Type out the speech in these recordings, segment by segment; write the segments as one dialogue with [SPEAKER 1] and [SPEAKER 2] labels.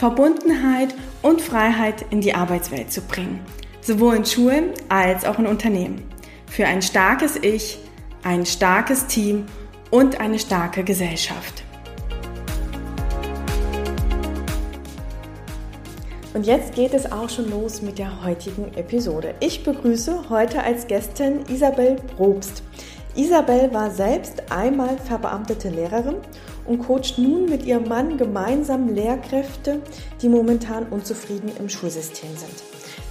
[SPEAKER 1] Verbundenheit und Freiheit in die Arbeitswelt zu bringen, sowohl in Schulen als auch in Unternehmen. Für ein starkes Ich, ein starkes Team und eine starke Gesellschaft. Und jetzt geht es auch schon los mit der heutigen Episode. Ich begrüße heute als Gästin Isabel Probst. Isabel war selbst einmal verbeamtete Lehrerin und coacht nun mit ihrem Mann gemeinsam Lehrkräfte, die momentan unzufrieden im Schulsystem sind.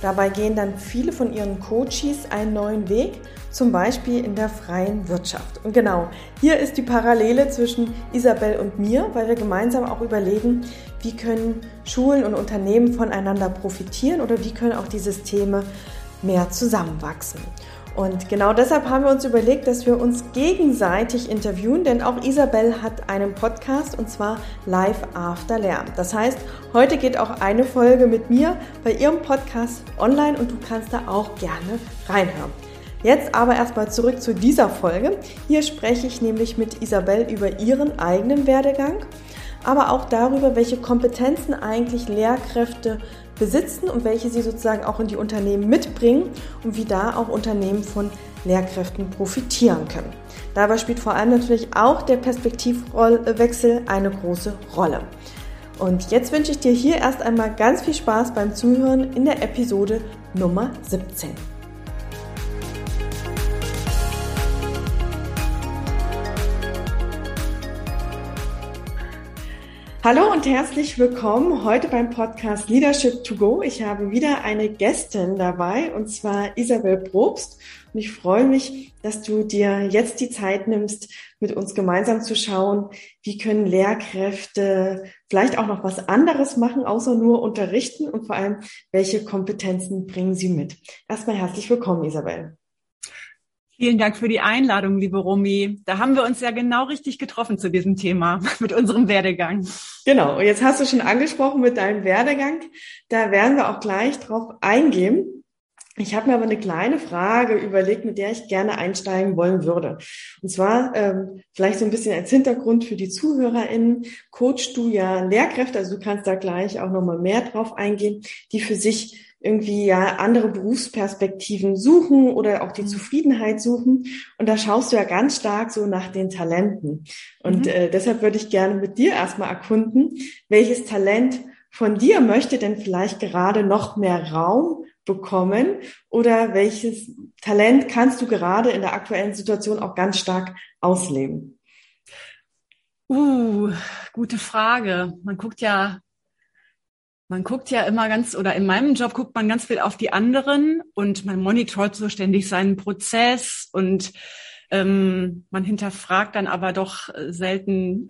[SPEAKER 1] Dabei gehen dann viele von ihren Coaches einen neuen Weg, zum Beispiel in der freien Wirtschaft. Und genau, hier ist die Parallele zwischen Isabel und mir, weil wir gemeinsam auch überlegen, wie können Schulen und Unternehmen voneinander profitieren oder wie können auch die Systeme mehr zusammenwachsen. Und genau deshalb haben wir uns überlegt, dass wir uns gegenseitig interviewen, denn auch Isabel hat einen Podcast und zwar Live After Lärm. Das heißt, heute geht auch eine Folge mit mir bei ihrem Podcast online und du kannst da auch gerne reinhören. Jetzt aber erstmal zurück zu dieser Folge. Hier spreche ich nämlich mit Isabel über ihren eigenen Werdegang, aber auch darüber, welche Kompetenzen eigentlich Lehrkräfte besitzen und welche sie sozusagen auch in die Unternehmen mitbringen und wie da auch Unternehmen von Lehrkräften profitieren können. Dabei spielt vor allem natürlich auch der Perspektivwechsel eine große Rolle. Und jetzt wünsche ich dir hier erst einmal ganz viel Spaß beim Zuhören in der Episode Nummer 17. Hallo und herzlich willkommen heute beim Podcast Leadership to Go. Ich habe wieder eine Gästin dabei und zwar Isabel Probst. Und ich freue mich, dass du dir jetzt die Zeit nimmst, mit uns gemeinsam zu schauen, wie können Lehrkräfte vielleicht auch noch was anderes machen, außer nur unterrichten und vor allem, welche Kompetenzen bringen sie mit. Erstmal herzlich willkommen, Isabel.
[SPEAKER 2] Vielen Dank für die Einladung, liebe Romy. Da haben wir uns ja genau richtig getroffen zu diesem Thema mit unserem Werdegang.
[SPEAKER 1] Genau. Und jetzt hast du schon angesprochen mit deinem Werdegang. Da werden wir auch gleich drauf eingehen. Ich habe mir aber eine kleine Frage überlegt, mit der ich gerne einsteigen wollen würde. Und zwar ähm, vielleicht so ein bisschen als Hintergrund für die ZuhörerInnen. Coachst du ja Lehrkräfte, also du kannst da gleich auch nochmal mehr drauf eingehen, die für sich irgendwie ja andere Berufsperspektiven suchen oder auch die mhm. Zufriedenheit suchen. Und da schaust du ja ganz stark so nach den Talenten. Und mhm. äh, deshalb würde ich gerne mit dir erstmal erkunden, welches Talent von dir möchte denn vielleicht gerade noch mehr Raum bekommen oder welches Talent kannst du gerade in der aktuellen Situation auch ganz stark ausleben?
[SPEAKER 2] Uh, gute Frage. Man guckt ja man guckt ja immer ganz, oder in meinem Job guckt man ganz viel auf die anderen und man monitort so ständig seinen Prozess und ähm, man hinterfragt dann aber doch selten,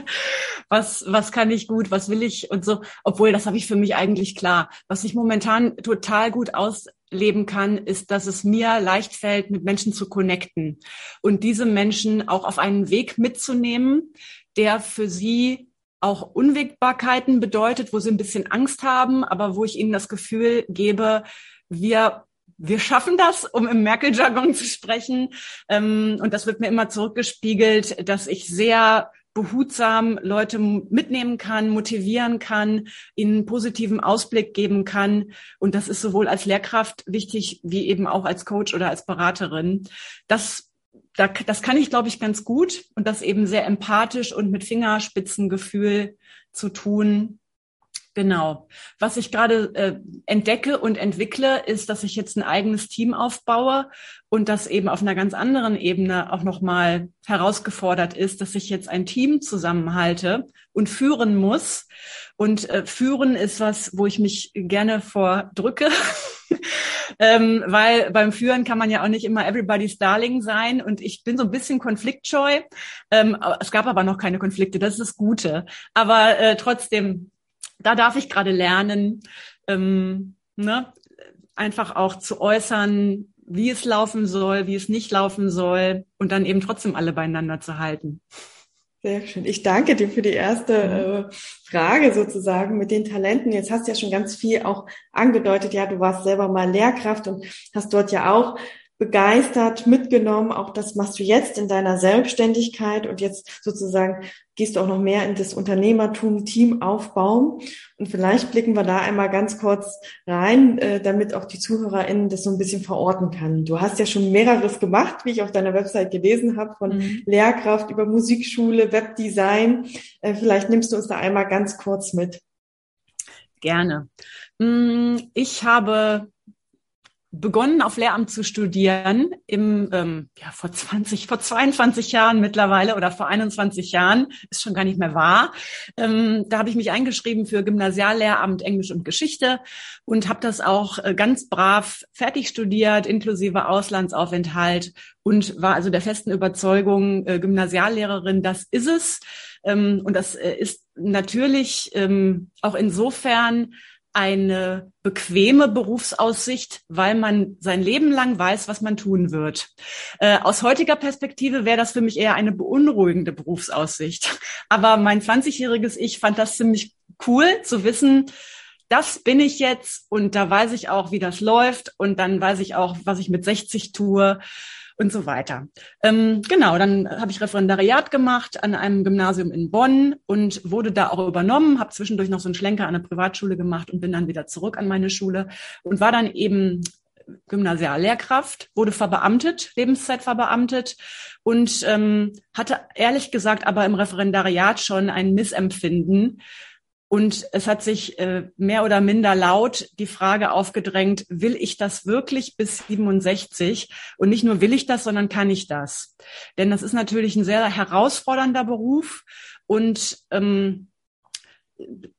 [SPEAKER 2] was, was kann ich gut, was will ich und so. Obwohl, das habe ich für mich eigentlich klar. Was ich momentan total gut ausleben kann, ist, dass es mir leicht fällt, mit Menschen zu connecten und diese Menschen auch auf einen Weg mitzunehmen, der für sie auch Unwägbarkeiten bedeutet, wo sie ein bisschen Angst haben, aber wo ich ihnen das Gefühl gebe, wir wir schaffen das, um im Merkel-Jargon zu sprechen. Ähm, und das wird mir immer zurückgespiegelt, dass ich sehr behutsam Leute mitnehmen kann, motivieren kann, ihnen positiven Ausblick geben kann. Und das ist sowohl als Lehrkraft wichtig wie eben auch als Coach oder als Beraterin. Das da, das kann ich, glaube ich, ganz gut und das eben sehr empathisch und mit Fingerspitzengefühl zu tun. Genau. Was ich gerade äh, entdecke und entwickle, ist, dass ich jetzt ein eigenes Team aufbaue und das eben auf einer ganz anderen Ebene auch nochmal herausgefordert ist, dass ich jetzt ein Team zusammenhalte und führen muss. Und äh, führen ist was, wo ich mich gerne vordrücke. ähm, weil beim Führen kann man ja auch nicht immer everybody's darling sein und ich bin so ein bisschen konfliktscheu. Ähm, es gab aber noch keine Konflikte, das ist das Gute. Aber äh, trotzdem, da darf ich gerade lernen, ähm, ne, einfach auch zu äußern, wie es laufen soll, wie es nicht laufen soll und dann eben trotzdem alle beieinander zu halten.
[SPEAKER 1] Sehr schön. Ich danke dir für die erste äh, Frage sozusagen mit den Talenten. Jetzt hast du ja schon ganz viel auch angedeutet. Ja, du warst selber mal Lehrkraft und hast dort ja auch begeistert mitgenommen. Auch das machst du jetzt in deiner Selbstständigkeit und jetzt sozusagen gehst du auch noch mehr in das Unternehmertum, Team aufbauen. Und vielleicht blicken wir da einmal ganz kurz rein, äh, damit auch die ZuhörerInnen das so ein bisschen verorten kann. Du hast ja schon mehreres gemacht, wie ich auf deiner Website gelesen habe, von mhm. Lehrkraft über Musikschule, Webdesign. Äh, vielleicht nimmst du uns da einmal ganz kurz mit.
[SPEAKER 2] Gerne. Mm, ich habe begonnen, auf Lehramt zu studieren im, ähm, ja, vor 20, vor 22 Jahren mittlerweile oder vor 21 Jahren, ist schon gar nicht mehr wahr. Ähm, da habe ich mich eingeschrieben für Gymnasiallehramt Englisch und Geschichte und habe das auch äh, ganz brav fertig studiert, inklusive Auslandsaufenthalt und war also der festen Überzeugung, äh, Gymnasiallehrerin, das ist es. Ähm, und das äh, ist natürlich ähm, auch insofern eine bequeme Berufsaussicht, weil man sein Leben lang weiß, was man tun wird. Äh, aus heutiger Perspektive wäre das für mich eher eine beunruhigende Berufsaussicht. Aber mein 20-jähriges Ich fand das ziemlich cool zu wissen, das bin ich jetzt und da weiß ich auch, wie das läuft und dann weiß ich auch, was ich mit 60 tue und so weiter. Ähm, genau, dann habe ich Referendariat gemacht an einem Gymnasium in Bonn und wurde da auch übernommen, habe zwischendurch noch so einen Schlenker an der Privatschule gemacht und bin dann wieder zurück an meine Schule und war dann eben Gymnasiallehrkraft, wurde verbeamtet, Lebenszeit verbeamtet und ähm, hatte ehrlich gesagt aber im Referendariat schon ein Missempfinden und es hat sich äh, mehr oder minder laut die Frage aufgedrängt, will ich das wirklich bis 67? Und nicht nur will ich das, sondern kann ich das? Denn das ist natürlich ein sehr herausfordernder Beruf. Und ähm,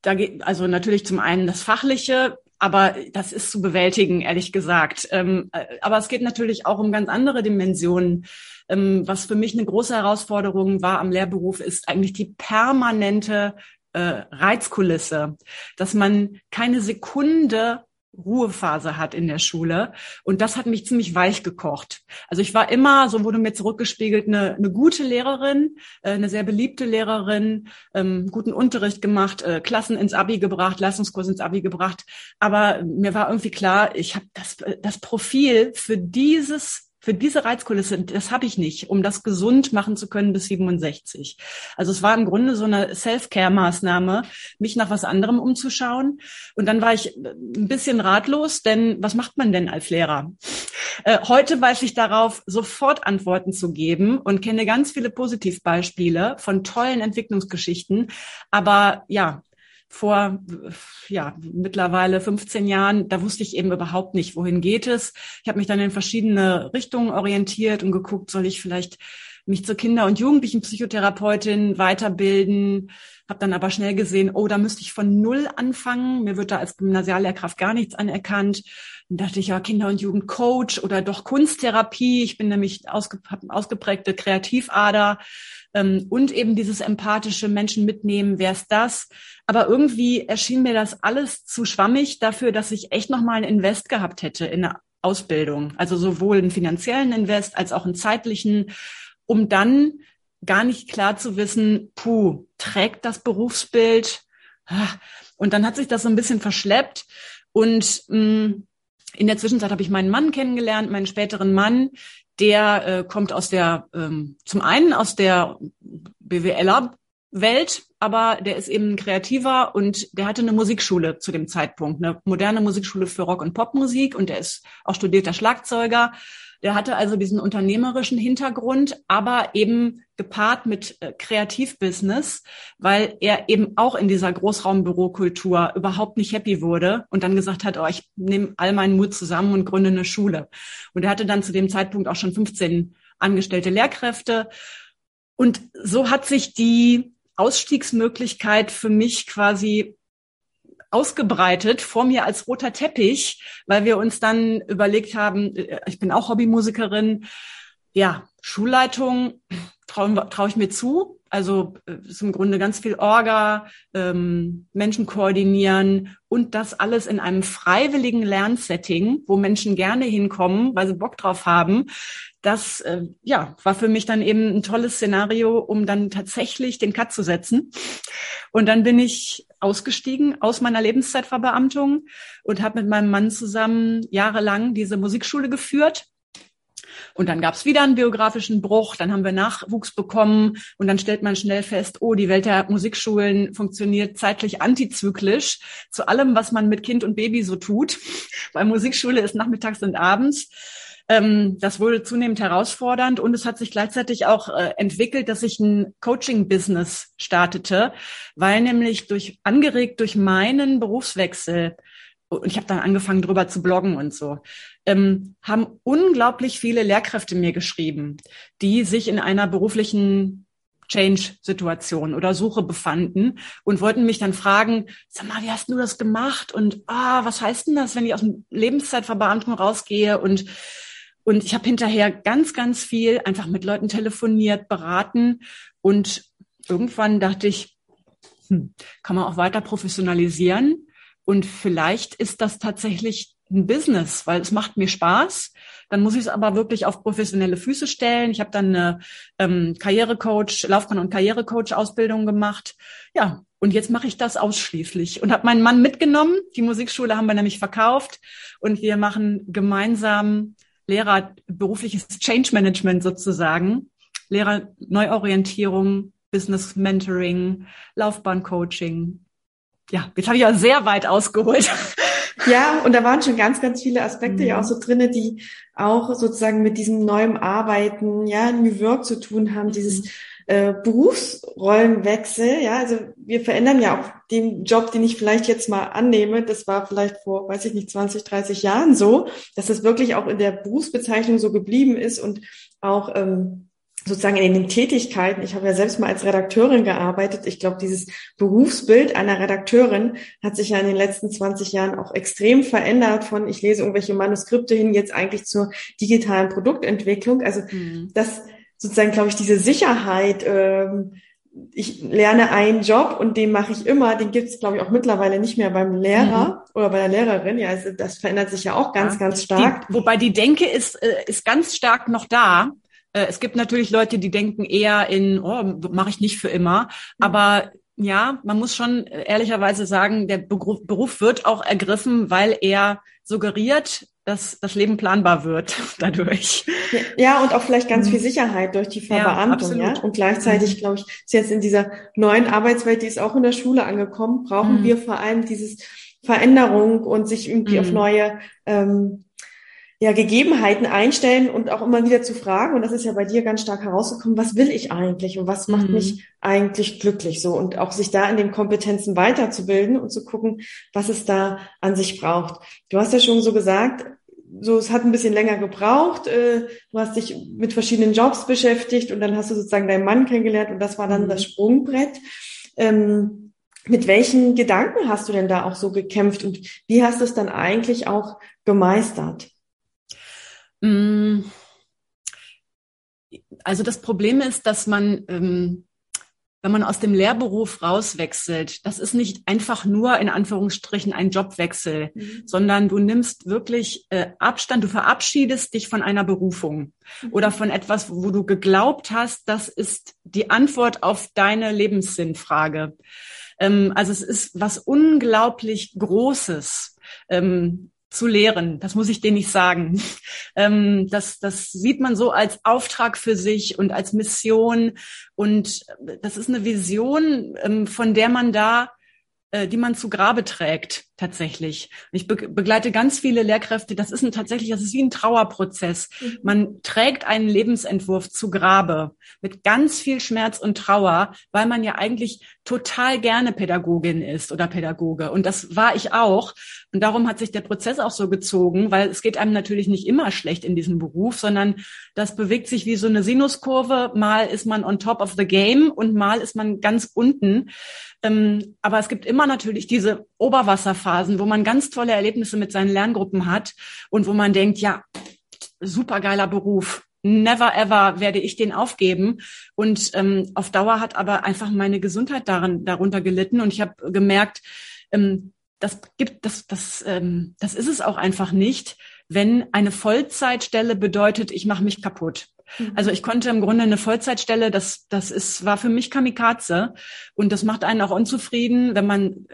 [SPEAKER 2] da geht also natürlich zum einen das Fachliche, aber das ist zu bewältigen, ehrlich gesagt. Ähm, äh, aber es geht natürlich auch um ganz andere Dimensionen. Ähm, was für mich eine große Herausforderung war am Lehrberuf, ist eigentlich die permanente äh, Reizkulisse, dass man keine Sekunde Ruhephase hat in der Schule. Und das hat mich ziemlich weich gekocht. Also ich war immer, so wurde mir zurückgespiegelt, eine, eine gute Lehrerin, äh, eine sehr beliebte Lehrerin, ähm, guten Unterricht gemacht, äh, Klassen ins Abi gebracht, Leistungskurs ins Abi gebracht. Aber mir war irgendwie klar, ich habe das, das Profil für dieses für diese Reizkulisse, das habe ich nicht, um das gesund machen zu können bis 67. Also es war im Grunde so eine Self-Care-Maßnahme, mich nach was anderem umzuschauen. Und dann war ich ein bisschen ratlos, denn was macht man denn als Lehrer? Äh, heute weiß ich darauf, sofort Antworten zu geben und kenne ganz viele Positivbeispiele von tollen Entwicklungsgeschichten. Aber ja, vor ja mittlerweile 15 Jahren, da wusste ich eben überhaupt nicht, wohin geht es. Ich habe mich dann in verschiedene Richtungen orientiert und geguckt, soll ich vielleicht mich zur Kinder- und Jugendlichen-Psychotherapeutin weiterbilden, habe dann aber schnell gesehen, oh, da müsste ich von null anfangen. Mir wird da als Gymnasiallehrkraft gar nichts anerkannt. Dann dachte ich ja Kinder- und Jugendcoach oder doch Kunsttherapie. Ich bin nämlich ausge ausgeprägte Kreativader ähm, und eben dieses empathische Menschen mitnehmen, wer ist das? Aber irgendwie erschien mir das alles zu schwammig dafür, dass ich echt noch mal ein Invest gehabt hätte in eine Ausbildung. Also sowohl einen finanziellen Invest als auch einen zeitlichen, um dann gar nicht klar zu wissen, puh, trägt das Berufsbild? Ah. Und dann hat sich das so ein bisschen verschleppt und mh, mm, in der Zwischenzeit habe ich meinen Mann kennengelernt, meinen späteren Mann, der äh, kommt aus der, ähm, zum einen aus der BWLer Welt, aber der ist eben ein Kreativer und der hatte eine Musikschule zu dem Zeitpunkt, eine moderne Musikschule für Rock- und Popmusik und der ist auch studierter Schlagzeuger. Der hatte also diesen unternehmerischen Hintergrund, aber eben gepaart mit äh, Kreativbusiness, weil er eben auch in dieser Großraumbürokultur überhaupt nicht happy wurde und dann gesagt hat, oh, ich nehme all meinen Mut zusammen und gründe eine Schule. Und er hatte dann zu dem Zeitpunkt auch schon 15 angestellte Lehrkräfte. Und so hat sich die Ausstiegsmöglichkeit für mich quasi ausgebreitet vor mir als roter Teppich, weil wir uns dann überlegt haben, äh, ich bin auch Hobbymusikerin, ja, Schulleitung, traue trau ich mir zu. Also äh, ist im Grunde ganz viel Orga, ähm, Menschen koordinieren und das alles in einem freiwilligen Lernsetting, wo Menschen gerne hinkommen, weil sie Bock drauf haben. Das äh, ja war für mich dann eben ein tolles Szenario, um dann tatsächlich den Cut zu setzen. Und dann bin ich ausgestiegen aus meiner Lebenszeitverbeamtung und habe mit meinem Mann zusammen jahrelang diese Musikschule geführt und dann gab es wieder einen biografischen Bruch, dann haben wir Nachwuchs bekommen und dann stellt man schnell fest, oh, die Welt der Musikschulen funktioniert zeitlich antizyklisch zu allem, was man mit Kind und Baby so tut. Weil Musikschule ist nachmittags und abends ähm, das wurde zunehmend herausfordernd und es hat sich gleichzeitig auch äh, entwickelt, dass ich ein Coaching-Business startete, weil nämlich durch angeregt durch meinen Berufswechsel und ich habe dann angefangen, drüber zu bloggen und so, ähm, haben unglaublich viele Lehrkräfte mir geschrieben, die sich in einer beruflichen Change-Situation oder Suche befanden und wollten mich dann fragen, sag mal, wie hast du das gemacht? Und ah, was heißt denn das, wenn ich aus dem Lebenszeitverbeamtung rausgehe? Und, und ich habe hinterher ganz, ganz viel einfach mit Leuten telefoniert, beraten und irgendwann dachte ich, hm, kann man auch weiter professionalisieren. Und vielleicht ist das tatsächlich ein Business, weil es macht mir Spaß. Dann muss ich es aber wirklich auf professionelle Füße stellen. Ich habe dann eine ähm, Karrierecoach, Laufbahn- und Karrierecoach-Ausbildung gemacht. Ja, und jetzt mache ich das ausschließlich und habe meinen Mann mitgenommen. Die Musikschule haben wir nämlich verkauft und wir machen gemeinsam Lehrer berufliches Change Management sozusagen, Lehrer Neuorientierung, Business Mentoring, Laufbahncoaching, ja, jetzt habe ich ja sehr weit ausgeholt.
[SPEAKER 1] Ja, und da waren schon ganz, ganz viele Aspekte mhm. ja auch so drinne, die auch sozusagen mit diesem neuen Arbeiten, ja, New Work zu tun haben, mhm. dieses äh, Berufsrollenwechsel, ja, also wir verändern ja auch den Job, den ich vielleicht jetzt mal annehme, das war vielleicht vor, weiß ich nicht, 20, 30 Jahren so, dass das wirklich auch in der Berufsbezeichnung so geblieben ist und auch ähm, sozusagen in den Tätigkeiten, ich habe ja selbst mal als Redakteurin gearbeitet, ich glaube, dieses Berufsbild einer Redakteurin hat sich ja in den letzten 20 Jahren auch extrem verändert von, ich lese irgendwelche Manuskripte hin, jetzt eigentlich zur digitalen Produktentwicklung. Also mhm. das sozusagen, glaube ich, diese Sicherheit, ähm, ich lerne einen Job und den mache ich immer, den gibt es, glaube ich, auch mittlerweile nicht mehr beim Lehrer mhm. oder bei der Lehrerin. Ja, also das verändert sich ja auch ganz, ja. ganz stark.
[SPEAKER 2] Die, wobei die Denke ist, äh, ist ganz stark noch da. Äh, es gibt natürlich Leute, die denken eher in, oh, mache ich nicht für immer. Mhm. Aber ja, man muss schon ehrlicherweise sagen, der Beruf wird auch ergriffen, weil er suggeriert, dass das Leben planbar wird dadurch.
[SPEAKER 1] Ja, und auch vielleicht ganz mhm. viel Sicherheit durch die Verbeamtung. Ja, ja? Und gleichzeitig, mhm. glaube ich, ist jetzt in dieser neuen Arbeitswelt, die ist auch in der Schule angekommen, brauchen mhm. wir vor allem dieses Veränderung und sich irgendwie mhm. auf neue ähm, ja, Gegebenheiten einstellen und auch immer wieder zu fragen, und das ist ja bei dir ganz stark herausgekommen, was will ich eigentlich und was macht mhm. mich eigentlich glücklich so und auch sich da in den Kompetenzen weiterzubilden und zu gucken, was es da an sich braucht. Du hast ja schon so gesagt, so es hat ein bisschen länger gebraucht, äh, du hast dich mit verschiedenen Jobs beschäftigt und dann hast du sozusagen deinen Mann kennengelernt und das war dann mhm. das Sprungbrett. Ähm, mit welchen Gedanken hast du denn da auch so gekämpft und wie hast du es dann eigentlich auch gemeistert?
[SPEAKER 2] Mm. Also das Problem ist, dass man, ähm, wenn man aus dem Lehrberuf rauswechselt, das ist nicht einfach nur in Anführungsstrichen ein Jobwechsel, mhm. sondern du nimmst wirklich äh, Abstand, du verabschiedest dich von einer Berufung mhm. oder von etwas, wo du geglaubt hast, das ist die Antwort auf deine Lebenssinnfrage. Ähm, also es ist was unglaublich Großes. Ähm, zu lehren. Das muss ich dir nicht sagen. Ähm, das, das sieht man so als Auftrag für sich und als Mission. Und das ist eine Vision, ähm, von der man da äh, die man zu Grabe trägt, tatsächlich. Ich be begleite ganz viele Lehrkräfte. Das ist ein, tatsächlich, das ist wie ein Trauerprozess. Mhm. Man trägt einen Lebensentwurf zu Grabe mit ganz viel Schmerz und Trauer, weil man ja eigentlich total gerne Pädagogin ist oder Pädagoge. Und das war ich auch. Und darum hat sich der Prozess auch so gezogen, weil es geht einem natürlich nicht immer schlecht in diesem Beruf, sondern das bewegt sich wie so eine Sinuskurve. Mal ist man on top of the game und mal ist man ganz unten. Ähm, aber es gibt immer natürlich diese Oberwasserphasen, wo man ganz tolle Erlebnisse mit seinen Lerngruppen hat und wo man denkt, ja, supergeiler Beruf. Never ever werde ich den aufgeben. Und ähm, auf Dauer hat aber einfach meine Gesundheit daran, darunter gelitten. Und ich habe gemerkt, ähm, das gibt, das, das, ähm, das ist es auch einfach nicht, wenn eine Vollzeitstelle bedeutet, ich mache mich kaputt. Mhm. Also ich konnte im Grunde eine Vollzeitstelle, das, das ist, war für mich Kamikaze. Und das macht einen auch unzufrieden, wenn man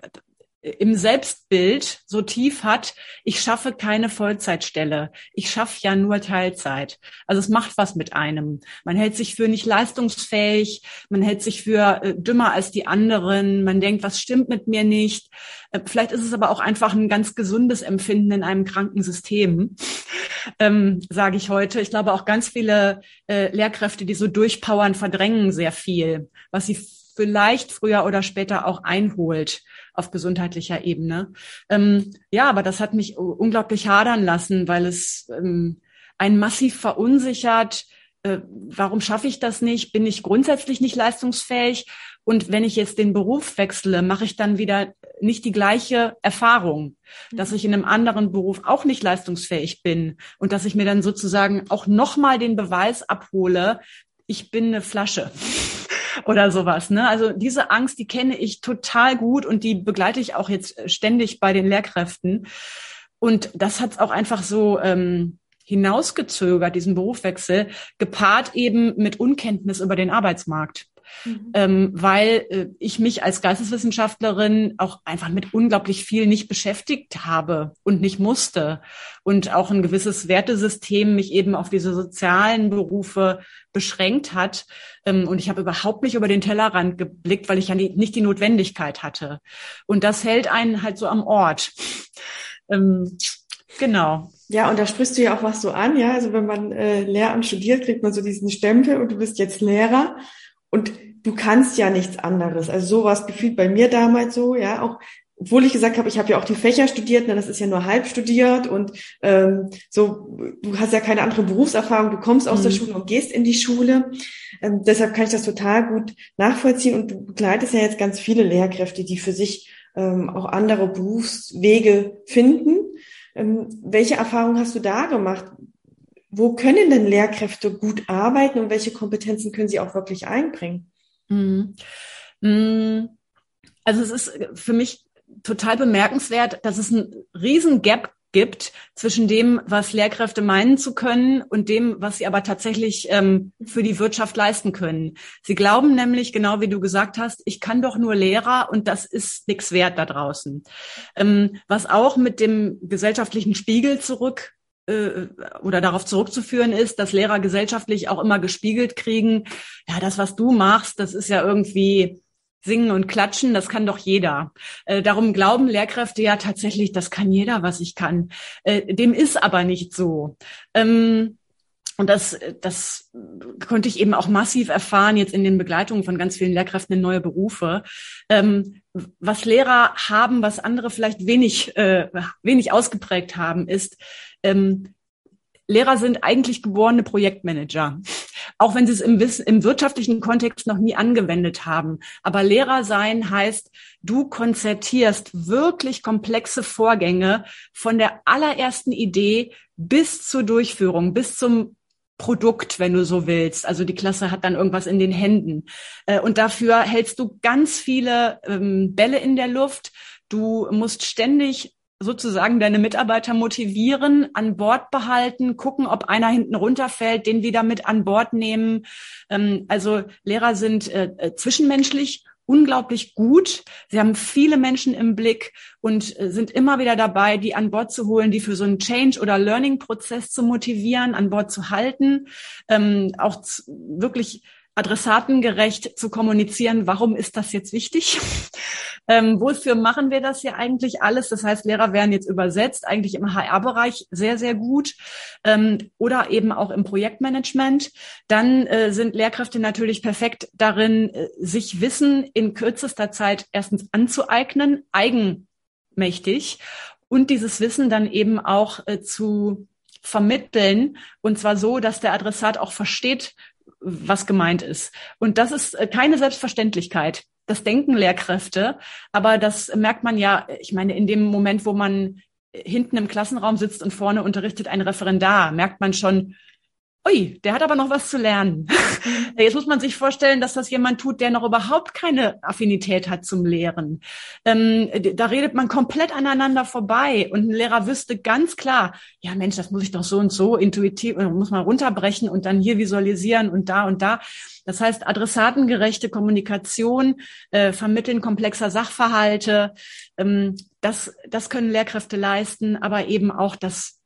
[SPEAKER 2] im Selbstbild so tief hat, ich schaffe keine Vollzeitstelle. Ich schaffe ja nur Teilzeit. Also es macht was mit einem. Man hält sich für nicht leistungsfähig, man hält sich für äh, dümmer als die anderen, man denkt, was stimmt mit mir nicht. Äh, vielleicht ist es aber auch einfach ein ganz gesundes Empfinden in einem kranken System, ähm, sage ich heute. Ich glaube auch ganz viele äh, Lehrkräfte, die so durchpowern, verdrängen sehr viel, was sie vielleicht früher oder später auch einholt auf gesundheitlicher Ebene. Ähm, ja, aber das hat mich unglaublich hadern lassen, weil es ähm, einen massiv verunsichert. Äh, warum schaffe ich das nicht? Bin ich grundsätzlich nicht leistungsfähig? Und wenn ich jetzt den Beruf wechsle, mache ich dann wieder nicht die gleiche Erfahrung, dass ich in einem anderen Beruf auch nicht leistungsfähig bin und dass ich mir dann sozusagen auch nochmal den Beweis abhole, ich bin eine Flasche oder sowas. Ne? Also diese Angst, die kenne ich total gut und die begleite ich auch jetzt ständig bei den Lehrkräften. Und das hat es auch einfach so ähm, hinausgezögert, diesen Berufswechsel, gepaart eben mit Unkenntnis über den Arbeitsmarkt. Mhm. Ähm, weil äh, ich mich als Geisteswissenschaftlerin auch einfach mit unglaublich viel nicht beschäftigt habe und nicht musste und auch ein gewisses Wertesystem mich eben auf diese sozialen Berufe beschränkt hat. Ähm, und ich habe überhaupt nicht über den Tellerrand geblickt, weil ich ja nie, nicht die Notwendigkeit hatte. Und das hält einen halt so am Ort. Ähm, genau.
[SPEAKER 1] Ja, und da sprichst du ja auch was so an, ja. Also wenn man äh, Lehramt studiert, kriegt man so diesen Stempel und du bist jetzt Lehrer. Und du kannst ja nichts anderes. Also so war es gefühlt bei mir damals so, ja, auch obwohl ich gesagt habe, ich habe ja auch die Fächer studiert, ne, das ist ja nur halb studiert und ähm, so, du hast ja keine andere Berufserfahrung, du kommst aus mhm. der Schule und gehst in die Schule. Ähm, deshalb kann ich das total gut nachvollziehen und du begleitest ja jetzt ganz viele Lehrkräfte, die für sich ähm, auch andere Berufswege finden. Ähm, welche Erfahrungen hast du da gemacht? Wo können denn Lehrkräfte gut arbeiten und welche Kompetenzen können sie auch wirklich einbringen? Mhm.
[SPEAKER 2] Mhm. Also es ist für mich total bemerkenswert, dass es einen riesen Gap gibt zwischen dem, was Lehrkräfte meinen zu können und dem, was sie aber tatsächlich ähm, für die Wirtschaft leisten können. Sie glauben nämlich, genau wie du gesagt hast, ich kann doch nur Lehrer und das ist nichts wert da draußen. Ähm, was auch mit dem gesellschaftlichen Spiegel zurück äh, oder darauf zurückzuführen ist, dass Lehrer gesellschaftlich auch immer gespiegelt kriegen, ja, das, was du machst, das ist ja irgendwie Singen und Klatschen, das kann doch jeder. Äh, darum glauben Lehrkräfte ja tatsächlich, das kann jeder, was ich kann. Äh, dem ist aber nicht so. Ähm, und das, das konnte ich eben auch massiv erfahren jetzt in den Begleitungen von ganz vielen Lehrkräften in neue Berufe. Ähm, was Lehrer haben, was andere vielleicht wenig, äh, wenig ausgeprägt haben, ist, ähm, Lehrer sind eigentlich geborene Projektmanager, auch wenn sie es im, im, wirtschaftlichen Kontext noch nie angewendet haben. Aber Lehrer sein heißt, du konzertierst wirklich komplexe Vorgänge von der allerersten Idee bis zur Durchführung, bis zum Produkt, wenn du so willst. Also die Klasse hat dann irgendwas in den Händen. Äh, und dafür hältst du ganz viele ähm, Bälle in der Luft. Du musst ständig sozusagen deine Mitarbeiter motivieren, an Bord behalten, gucken, ob einer hinten runterfällt, den wieder mit an Bord nehmen. Ähm, also Lehrer sind äh, äh, zwischenmenschlich unglaublich gut. Sie haben viele Menschen im Blick und äh, sind immer wieder dabei, die an Bord zu holen, die für so einen Change- oder Learning-Prozess zu motivieren, an Bord zu halten, ähm, auch wirklich adressatengerecht zu kommunizieren, warum ist das jetzt wichtig? ähm, wofür machen wir das ja eigentlich alles? Das heißt, Lehrer werden jetzt übersetzt, eigentlich im HR-Bereich sehr, sehr gut ähm, oder eben auch im Projektmanagement. Dann äh, sind Lehrkräfte natürlich perfekt darin, äh, sich Wissen in kürzester Zeit erstens anzueignen, eigenmächtig und dieses Wissen dann eben auch äh, zu vermitteln und zwar so, dass der Adressat auch versteht, was gemeint ist. Und das ist äh, keine Selbstverständlichkeit. Das denken Lehrkräfte, aber das merkt man ja, ich meine, in dem Moment, wo man hinten im Klassenraum sitzt und vorne unterrichtet ein Referendar, merkt man schon, ui, der hat aber noch was zu lernen. Mhm. Jetzt muss man sich vorstellen, dass das jemand tut, der noch überhaupt keine Affinität hat zum Lehren. Ähm, da redet man komplett aneinander vorbei und ein Lehrer wüsste ganz klar, ja Mensch, das muss ich doch so und so intuitiv, muss man runterbrechen und dann hier visualisieren und da und da. Das heißt, adressatengerechte Kommunikation, äh, Vermitteln komplexer Sachverhalte, ähm, das, das können Lehrkräfte leisten, aber eben auch das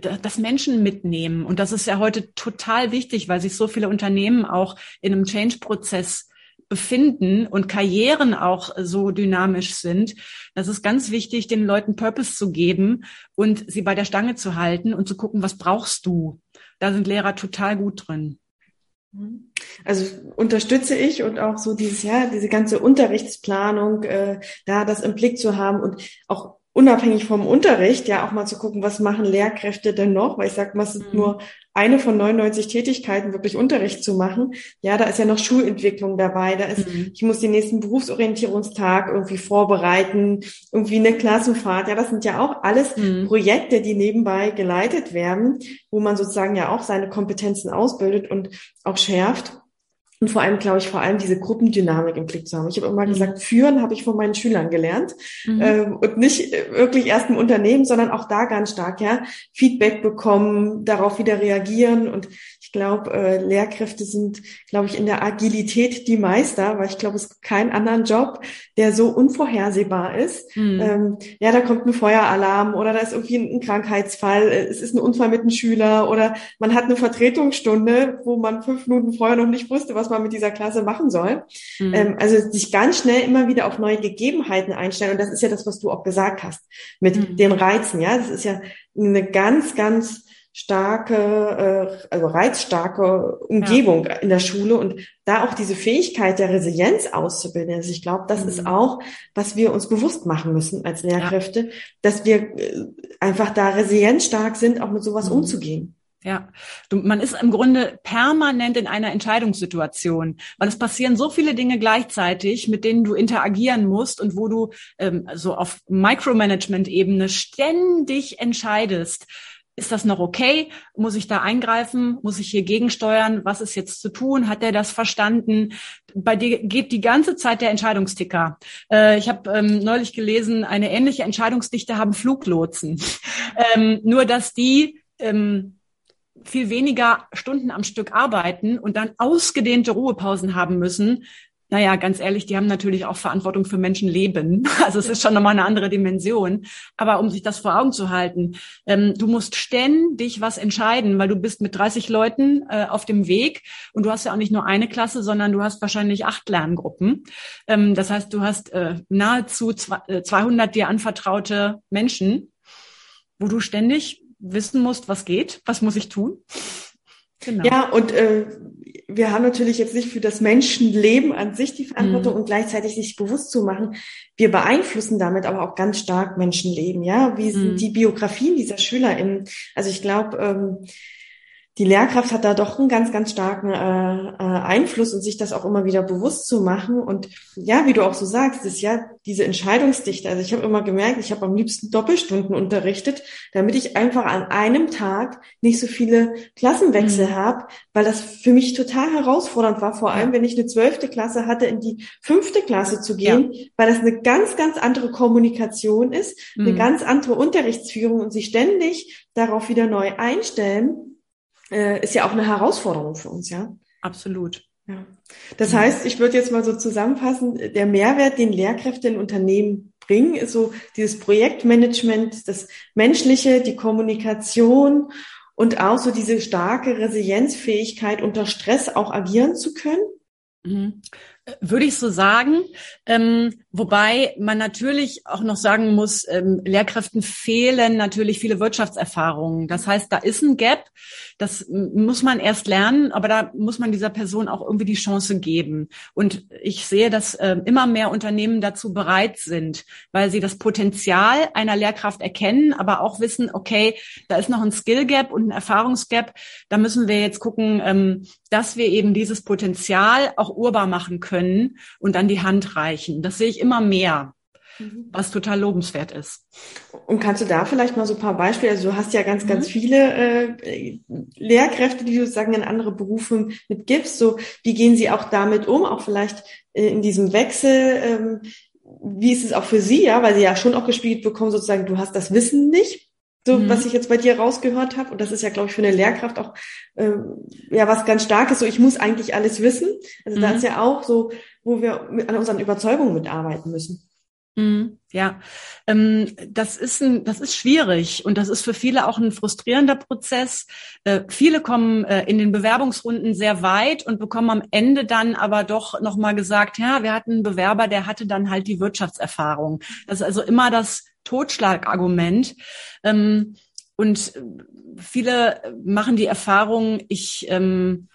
[SPEAKER 2] das Menschen mitnehmen. Und das ist ja heute total wichtig, weil sich so viele Unternehmen auch in einem Change-Prozess befinden und Karrieren auch so dynamisch sind. Das ist ganz wichtig, den Leuten Purpose zu geben und sie bei der Stange zu halten und zu gucken, was brauchst du? Da sind Lehrer total gut drin.
[SPEAKER 1] Also unterstütze ich und auch so dieses ja diese ganze Unterrichtsplanung äh, da das im Blick zu haben und auch unabhängig vom Unterricht ja auch mal zu gucken, was machen Lehrkräfte denn noch, weil ich sage, was ist mhm. nur eine von 99 Tätigkeiten, wirklich Unterricht zu machen. Ja, da ist ja noch Schulentwicklung dabei, da ist, mhm. ich muss den nächsten Berufsorientierungstag irgendwie vorbereiten, irgendwie eine Klassenfahrt. Ja, das sind ja auch alles mhm. Projekte, die nebenbei geleitet werden, wo man sozusagen ja auch seine Kompetenzen ausbildet und auch schärft. Und vor allem, glaube ich, vor allem diese Gruppendynamik im Blick zu haben. Ich habe immer mhm. gesagt, führen habe ich von meinen Schülern gelernt mhm. ähm, und nicht wirklich erst im Unternehmen, sondern auch da ganz stark, ja, Feedback bekommen, darauf wieder reagieren und glaube, äh, Lehrkräfte sind, glaube ich, in der Agilität die Meister, weil ich glaube, es gibt keinen anderen Job, der so unvorhersehbar ist. Mhm. Ähm, ja, da kommt ein Feueralarm oder da ist irgendwie ein, ein Krankheitsfall, äh, es ist ein Unfall mit einem Schüler oder man hat eine Vertretungsstunde, wo man fünf Minuten vorher noch nicht wusste, was man mit dieser Klasse machen soll. Mhm. Ähm, also sich ganz schnell immer wieder auf neue Gegebenheiten einstellen. Und das ist ja das, was du auch gesagt hast mit mhm. den Reizen. Ja, das ist ja eine ganz, ganz starke, äh, also reizstarke Umgebung ja. in der Schule und da auch diese Fähigkeit der Resilienz auszubilden. Also ich glaube, das mhm. ist auch, was wir uns bewusst machen müssen als Lehrkräfte, ja. dass wir äh, einfach da resilienzstark sind, auch mit sowas mhm. umzugehen.
[SPEAKER 2] Ja, du, man ist im Grunde permanent in einer Entscheidungssituation, weil es passieren so viele Dinge gleichzeitig, mit denen du interagieren musst und wo du ähm, so auf Micromanagement-Ebene ständig entscheidest ist das noch okay? Muss ich da eingreifen? Muss ich hier gegensteuern? Was ist jetzt zu tun? Hat er das verstanden? Bei dir geht die ganze Zeit der Entscheidungsticker. Äh, ich habe ähm, neulich gelesen, eine ähnliche Entscheidungsdichte haben Fluglotsen. ähm, nur, dass die ähm, viel weniger Stunden am Stück arbeiten und dann ausgedehnte Ruhepausen haben müssen, naja, ganz ehrlich, die haben natürlich auch Verantwortung für Menschenleben. Also es ist schon nochmal eine andere Dimension. Aber um sich das vor Augen zu halten, ähm, du musst ständig was entscheiden, weil du bist mit 30 Leuten äh, auf dem Weg und du hast ja auch nicht nur eine Klasse, sondern du hast wahrscheinlich acht Lerngruppen. Ähm, das heißt, du hast äh, nahezu 200 äh, dir anvertraute Menschen, wo du ständig wissen musst, was geht, was muss ich tun.
[SPEAKER 1] Genau. Ja, und äh, wir haben natürlich jetzt nicht für das Menschenleben an sich die Verantwortung mhm. und gleichzeitig sich bewusst zu machen, wir beeinflussen damit aber auch ganz stark Menschenleben. Ja, wie sind mhm. die Biografien dieser SchülerInnen? Also ich glaube, ähm, die Lehrkraft hat da doch einen ganz, ganz starken äh, äh, Einfluss und sich das auch immer wieder bewusst zu machen. Und ja, wie du auch so sagst, ist ja diese Entscheidungsdichte. Also ich habe immer gemerkt, ich habe am liebsten Doppelstunden unterrichtet, damit ich einfach an einem Tag nicht so viele Klassenwechsel mhm. habe, weil das für mich total herausfordernd war, vor allem wenn ich eine zwölfte Klasse hatte, in die fünfte Klasse zu gehen, ja. weil das eine ganz, ganz andere Kommunikation ist, mhm. eine ganz andere Unterrichtsführung und sich ständig darauf wieder neu einstellen äh, ist ja auch eine Herausforderung für uns, ja.
[SPEAKER 2] Absolut.
[SPEAKER 1] Ja. Das ja. heißt, ich würde jetzt mal so zusammenfassen, der Mehrwert, den Lehrkräfte in Unternehmen bringen, ist so dieses Projektmanagement, das Menschliche, die Kommunikation und auch so diese starke Resilienzfähigkeit unter Stress auch agieren zu können.
[SPEAKER 2] Mhm. Würde ich so sagen. Ähm, wobei man natürlich auch noch sagen muss, ähm, Lehrkräften fehlen natürlich viele Wirtschaftserfahrungen. Das heißt, da ist ein Gap. Das muss man erst lernen, aber da muss man dieser Person auch irgendwie die Chance geben. Und ich sehe, dass äh, immer mehr Unternehmen dazu bereit sind, weil sie das Potenzial einer Lehrkraft erkennen, aber auch wissen, okay, da ist noch ein Skill Gap und ein Erfahrungsgap. Da müssen wir jetzt gucken, ähm, dass wir eben dieses Potenzial auch urbar machen können und dann die Hand reichen. Das sehe ich immer mehr. mhm. was total lobenswert ist.
[SPEAKER 1] Und kannst du da vielleicht mal so ein paar Beispiele, also du hast ja ganz, mhm. ganz viele äh, Lehrkräfte, die du sagen in andere Berufe mitgibst, so wie gehen sie auch damit um, auch vielleicht äh, in diesem Wechsel, ähm, wie ist es auch für sie, ja, weil sie ja schon auch gespiegelt bekommen, sozusagen, du hast das Wissen nicht, so mhm. was ich jetzt bei dir rausgehört habe. Und das ist ja, glaube ich, für eine Lehrkraft auch äh, ja was ganz Starkes. So, ich muss eigentlich alles wissen. Also mhm. da ist ja auch so, wo wir mit, an unseren Überzeugungen mitarbeiten müssen.
[SPEAKER 2] Mhm, ja, ähm, das ist ein, das ist schwierig und das ist für viele auch ein frustrierender Prozess. Äh, viele kommen äh, in den Bewerbungsrunden sehr weit und bekommen am Ende dann aber doch noch mal gesagt, ja, wir hatten einen Bewerber, der hatte dann halt die Wirtschaftserfahrung. Das ist also immer das Totschlagargument. Ähm, und viele machen die Erfahrung, ich ähm,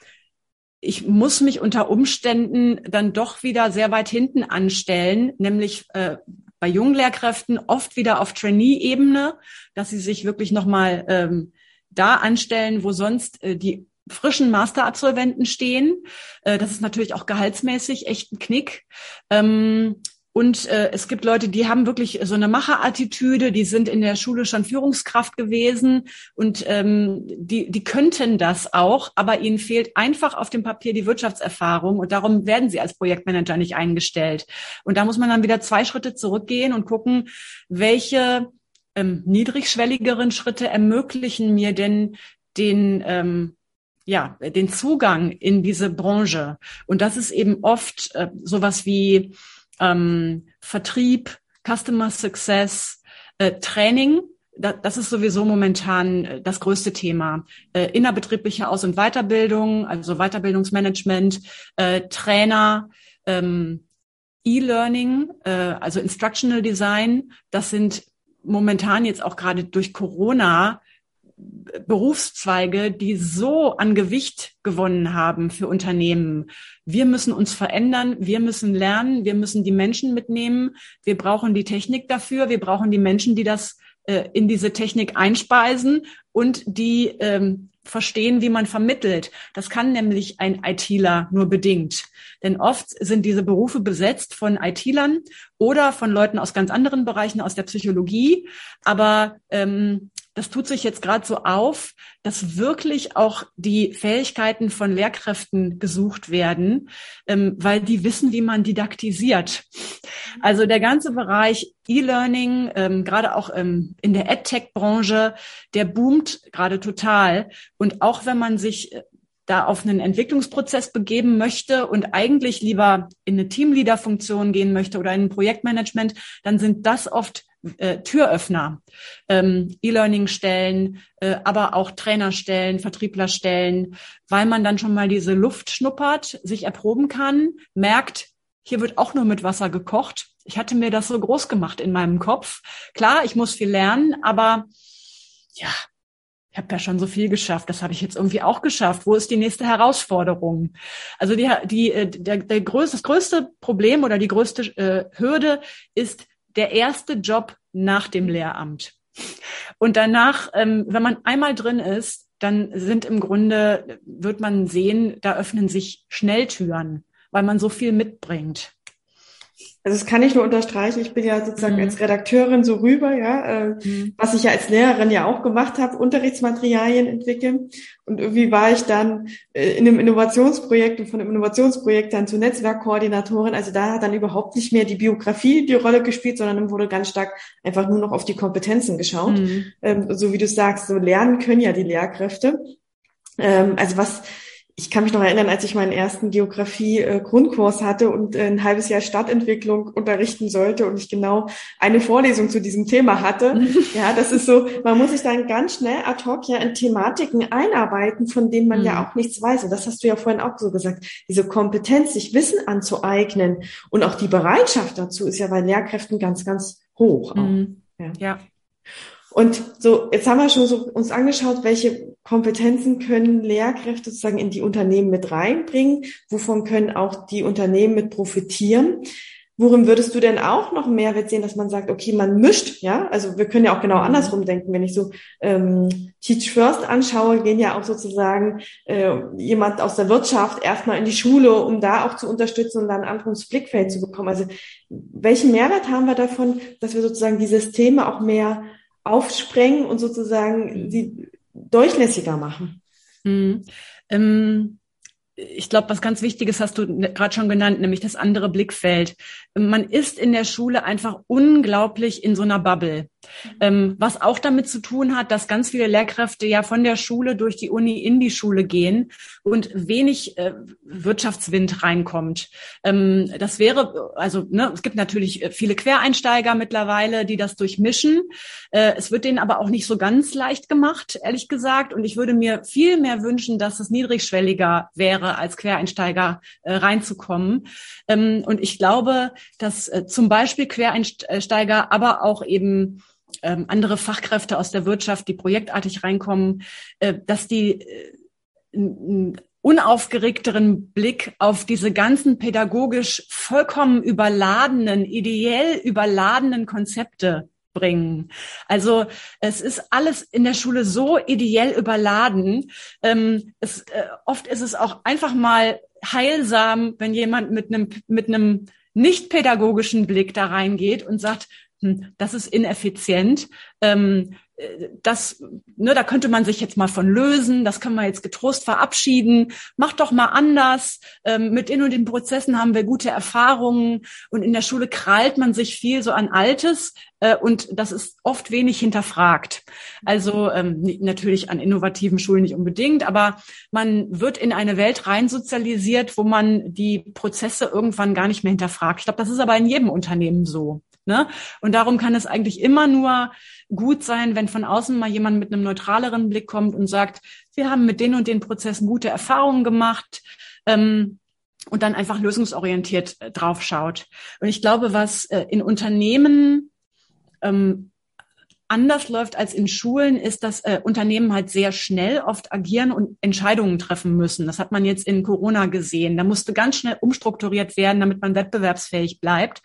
[SPEAKER 2] ich muss mich unter Umständen dann doch wieder sehr weit hinten anstellen, nämlich äh, bei jungen Lehrkräften oft wieder auf Trainee-Ebene, dass sie sich wirklich nochmal ähm, da anstellen, wo sonst äh, die frischen Masterabsolventen stehen. Äh, das ist natürlich auch gehaltsmäßig echt ein Knick. Ähm, und äh, es gibt Leute, die haben wirklich so eine Macherattitüde, die sind in der Schule schon Führungskraft gewesen und ähm, die, die könnten das auch, aber ihnen fehlt einfach auf dem Papier die Wirtschaftserfahrung und darum werden sie als Projektmanager nicht eingestellt. Und da muss man dann wieder zwei Schritte zurückgehen und gucken, welche ähm, niedrigschwelligeren Schritte ermöglichen mir denn den ähm, ja, den Zugang in diese Branche. Und das ist eben oft äh, sowas wie ähm, Vertrieb, Customer Success, äh, Training. Da, das ist sowieso momentan äh, das größte Thema. Äh, innerbetriebliche Aus- und Weiterbildung, also Weiterbildungsmanagement, äh, Trainer, ähm, E-Learning, äh, also Instructional Design. Das sind momentan jetzt auch gerade durch Corona Berufszweige, die so an Gewicht gewonnen haben für Unternehmen. Wir müssen uns verändern, wir müssen lernen, wir müssen die Menschen mitnehmen, wir brauchen die Technik dafür, wir brauchen die Menschen, die das äh, in diese Technik einspeisen und die ähm, verstehen, wie man vermittelt. Das kann nämlich ein ITler nur bedingt. Denn oft sind diese Berufe besetzt von ITlern oder von Leuten aus ganz anderen Bereichen, aus der Psychologie. Aber ähm, das tut sich jetzt gerade so auf, dass wirklich auch die Fähigkeiten von Lehrkräften gesucht werden, ähm, weil die wissen, wie man didaktisiert. Also der ganze Bereich E-Learning, ähm, gerade auch ähm, in der EdTech-Branche, der boomt gerade total. Und auch wenn man sich äh, da auf einen Entwicklungsprozess begeben möchte und eigentlich lieber in eine Teamleader-Funktion gehen möchte oder in ein Projektmanagement, dann sind das oft äh, Türöffner, ähm, E-Learning-Stellen, äh, aber auch Trainerstellen, Vertrieblerstellen, weil man dann schon mal diese Luft schnuppert, sich erproben kann, merkt, hier wird auch nur mit Wasser gekocht. Ich hatte mir das so groß gemacht in meinem Kopf. Klar, ich muss viel lernen, aber ja, ich habe ja schon so viel geschafft, das habe ich jetzt irgendwie auch geschafft. Wo ist die nächste Herausforderung? Also die, die, äh, der, der größte, das größte Problem oder die größte äh, Hürde ist der erste Job nach dem Lehramt. Und danach, ähm, wenn man einmal drin ist, dann sind im Grunde, wird man sehen, da öffnen sich Schnelltüren, weil man so viel mitbringt.
[SPEAKER 1] Also das kann ich nur unterstreichen. Ich bin ja sozusagen mhm. als Redakteurin so rüber, ja, äh, mhm. was ich ja als Lehrerin ja auch gemacht habe, Unterrichtsmaterialien entwickeln. Und irgendwie war ich dann äh, in einem Innovationsprojekt und von einem Innovationsprojekt dann zur Netzwerkkoordinatorin. Also da hat dann überhaupt nicht mehr die Biografie die Rolle gespielt, sondern dann wurde ganz stark einfach nur noch auf die Kompetenzen geschaut. Mhm. Ähm, so wie du sagst, so lernen können ja die Lehrkräfte. Ähm, also was ich kann mich noch erinnern, als ich meinen ersten Geografie-Grundkurs hatte und äh, ein halbes Jahr Stadtentwicklung unterrichten sollte und ich genau eine Vorlesung zu diesem Thema hatte. Ja, das ist so, man muss sich dann ganz schnell ad hoc ja in Thematiken einarbeiten, von denen man mhm. ja auch nichts weiß. Und das hast du ja vorhin auch so gesagt. Diese Kompetenz, sich Wissen anzueignen und auch die Bereitschaft dazu ist ja bei Lehrkräften ganz, ganz hoch.
[SPEAKER 2] Mhm. Ja. ja.
[SPEAKER 1] Und so, jetzt haben wir schon so uns angeschaut, welche Kompetenzen können Lehrkräfte sozusagen in die Unternehmen mit reinbringen, wovon können auch die Unternehmen mit profitieren. worin würdest du denn auch noch Mehrwert sehen, dass man sagt, okay, man mischt, ja? Also wir können ja auch genau mhm. andersrum denken. Wenn ich so ähm, Teach First anschaue, gehen ja auch sozusagen äh, jemand aus der Wirtschaft erstmal in die Schule, um da auch zu unterstützen und dann ein anderes Blickfeld zu bekommen. Also welchen Mehrwert haben wir davon, dass wir sozusagen die Systeme auch mehr aufsprengen und sozusagen mhm. Durchlässiger machen?
[SPEAKER 2] Mhm. Ähm ich glaube, was ganz Wichtiges hast du gerade schon genannt, nämlich das andere Blickfeld. Man ist in der Schule einfach unglaublich in so einer Bubble. Ähm, was auch damit zu tun hat, dass ganz viele Lehrkräfte ja von der Schule durch die Uni in die Schule gehen und wenig äh, Wirtschaftswind reinkommt. Ähm, das wäre, also ne, es gibt natürlich äh, viele Quereinsteiger mittlerweile, die das durchmischen. Äh, es wird denen aber auch nicht so ganz leicht gemacht, ehrlich gesagt. Und ich würde mir viel mehr wünschen, dass es niedrigschwelliger wäre, als Quereinsteiger äh, reinzukommen. Ähm, und ich glaube, dass äh, zum Beispiel Quereinsteiger, aber auch eben ähm, andere Fachkräfte aus der Wirtschaft, die projektartig reinkommen, äh, dass die äh, unaufgeregteren Blick auf diese ganzen pädagogisch vollkommen überladenen, ideell überladenen Konzepte bringen. Also es ist alles in der Schule so ideell überladen. Ähm, es, äh, oft ist es auch einfach mal heilsam, wenn jemand mit einem mit einem nicht pädagogischen Blick da reingeht und sagt, das ist ineffizient. Ähm, das, ne, da könnte man sich jetzt mal von lösen, das kann man jetzt getrost verabschieden, mach doch mal anders. Ähm, mit den und den Prozessen haben wir gute Erfahrungen und in der Schule krallt man sich viel so an Altes äh, und das ist oft wenig hinterfragt. Also ähm, natürlich an innovativen Schulen nicht unbedingt, aber man wird in eine Welt reinsozialisiert, wo man die Prozesse irgendwann gar nicht mehr hinterfragt. Ich glaube, das ist aber in jedem Unternehmen so. Ne? Und darum kann es eigentlich immer nur gut sein, wenn von außen mal jemand mit einem neutraleren Blick kommt und sagt, wir haben mit den und den Prozessen gute Erfahrungen gemacht. Ähm, und dann einfach lösungsorientiert äh, drauf schaut. Und ich glaube, was äh, in Unternehmen ähm, anders läuft als in Schulen, ist, dass äh, Unternehmen halt sehr schnell oft agieren und Entscheidungen treffen müssen. Das hat man jetzt in Corona gesehen. Da musste ganz schnell umstrukturiert werden, damit man wettbewerbsfähig bleibt.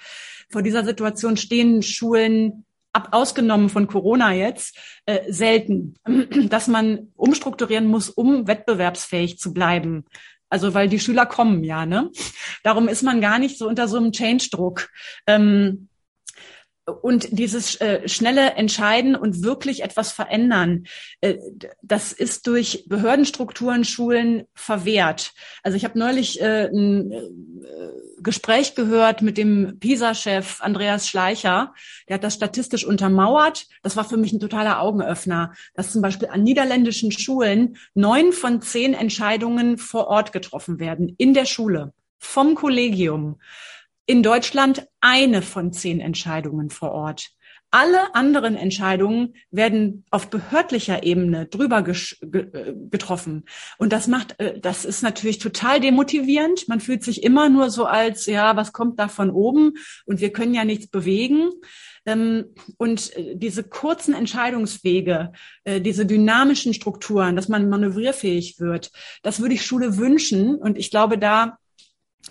[SPEAKER 2] Vor dieser Situation stehen Schulen ab, ausgenommen von Corona jetzt, äh, selten, dass man umstrukturieren muss, um wettbewerbsfähig zu bleiben. Also weil die Schüler kommen ja, ne? Darum ist man gar nicht so unter so einem Change-Druck. Ähm, und dieses äh, schnelle Entscheiden und wirklich etwas verändern, äh, das ist durch Behördenstrukturen, Schulen verwehrt. Also ich habe neulich äh, ein äh, Gespräch gehört mit dem PISA-Chef Andreas Schleicher. Der hat das statistisch untermauert. Das war für mich ein totaler Augenöffner, dass zum Beispiel an niederländischen Schulen neun von zehn Entscheidungen vor Ort getroffen werden, in der Schule, vom Kollegium in Deutschland eine von zehn Entscheidungen vor Ort. Alle anderen Entscheidungen werden auf behördlicher Ebene drüber äh, getroffen. Und das macht, äh, das ist natürlich total demotivierend. Man fühlt sich immer nur so als, ja, was kommt da von oben? Und wir können ja nichts bewegen. Ähm, und äh, diese kurzen Entscheidungswege, diese dynamischen Strukturen, dass man manövrierfähig wird, das würde ich Schule wünschen. Und ich glaube, da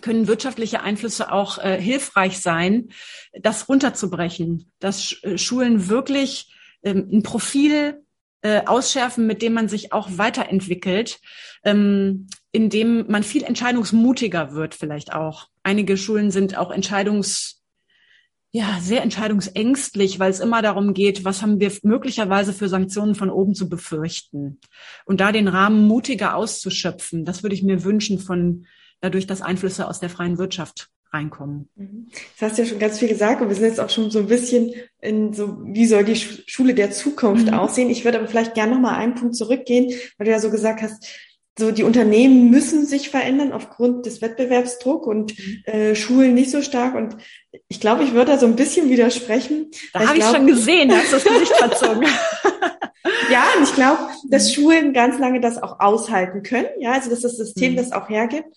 [SPEAKER 2] können wirtschaftliche Einflüsse auch äh, hilfreich sein, das runterzubrechen, dass äh, Schulen wirklich ähm, ein Profil äh, ausschärfen, mit dem man sich auch weiterentwickelt, ähm, in dem man viel entscheidungsmutiger wird vielleicht auch. Einige Schulen sind auch entscheidungs ja, sehr entscheidungsängstlich, weil es immer darum geht, was haben wir möglicherweise für Sanktionen von oben zu befürchten. Und da den Rahmen mutiger auszuschöpfen, das würde ich mir wünschen von dadurch, dass Einflüsse aus der freien Wirtschaft reinkommen.
[SPEAKER 1] Mhm. Das hast du ja schon ganz viel gesagt und wir sind jetzt auch schon so ein bisschen in so, wie soll die Schule der Zukunft mhm. aussehen? Ich würde aber vielleicht gerne noch mal einen Punkt zurückgehen, weil du ja so gesagt hast, so die Unternehmen müssen sich verändern aufgrund des Wettbewerbsdruck und mhm. äh, Schulen nicht so stark. Und ich glaube, ich würde da so ein bisschen widersprechen.
[SPEAKER 2] Da habe ich, schon gesehen, da hast du das Gesicht verzogen.
[SPEAKER 1] ja, und ich glaube, dass mhm. Schulen ganz lange das auch aushalten können. Ja, also dass das System mhm. das auch hergibt.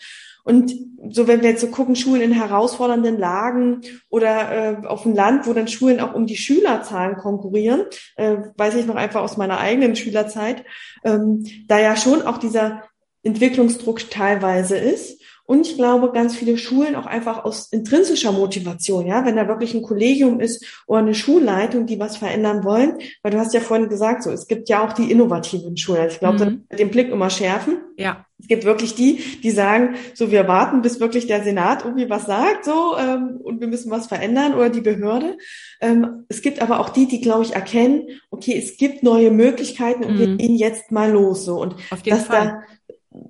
[SPEAKER 1] Und so, wenn wir jetzt so gucken, Schulen in herausfordernden Lagen oder äh, auf dem Land, wo dann Schulen auch um die Schülerzahlen konkurrieren, äh, weiß ich noch einfach aus meiner eigenen Schülerzeit, ähm, da ja schon auch dieser Entwicklungsdruck teilweise ist Und ich glaube, ganz viele Schulen auch einfach aus intrinsischer Motivation, ja, wenn da wirklich ein Kollegium ist oder eine Schulleitung, die was verändern wollen, weil du hast ja vorhin gesagt, so, es gibt ja auch die innovativen Schulen. Also ich glaube, mhm. den Blick immer schärfen.
[SPEAKER 2] Ja.
[SPEAKER 1] Es gibt wirklich die, die sagen, so wir warten, bis wirklich der Senat irgendwie was sagt, so ähm, und wir müssen was verändern oder die Behörde. Ähm, es gibt aber auch die, die glaube ich erkennen, okay, es gibt neue Möglichkeiten und mhm. wir gehen jetzt mal los so und
[SPEAKER 2] Auf jeden dass Fall. da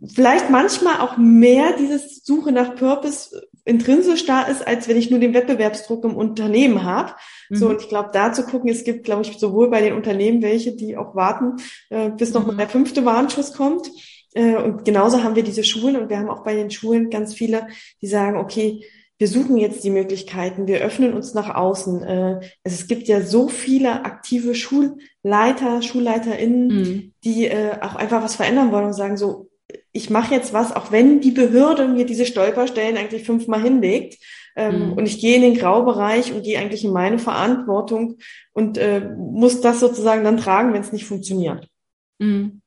[SPEAKER 1] vielleicht manchmal auch mehr dieses Suche nach Purpose intrinsisch da ist, als wenn ich nur den Wettbewerbsdruck im Unternehmen habe. Mhm. So, und ich glaube, da zu gucken, es gibt, glaube ich, sowohl bei den Unternehmen welche, die auch warten, äh, bis noch mhm. mal der fünfte Warnschuss kommt. Äh, und genauso haben wir diese Schulen und wir haben auch bei den Schulen ganz viele, die sagen, okay, wir suchen jetzt die Möglichkeiten, wir öffnen uns nach außen. Äh, es gibt ja so viele aktive Schulleiter, SchulleiterInnen, mhm. die äh, auch einfach was verändern wollen und sagen so, ich mache jetzt was, auch wenn die Behörde mir diese Stolperstellen eigentlich fünfmal hinlegt. Ähm, mhm. Und ich gehe in den Graubereich und gehe eigentlich in meine Verantwortung und äh, muss das sozusagen dann tragen, wenn es nicht funktioniert. Mhm.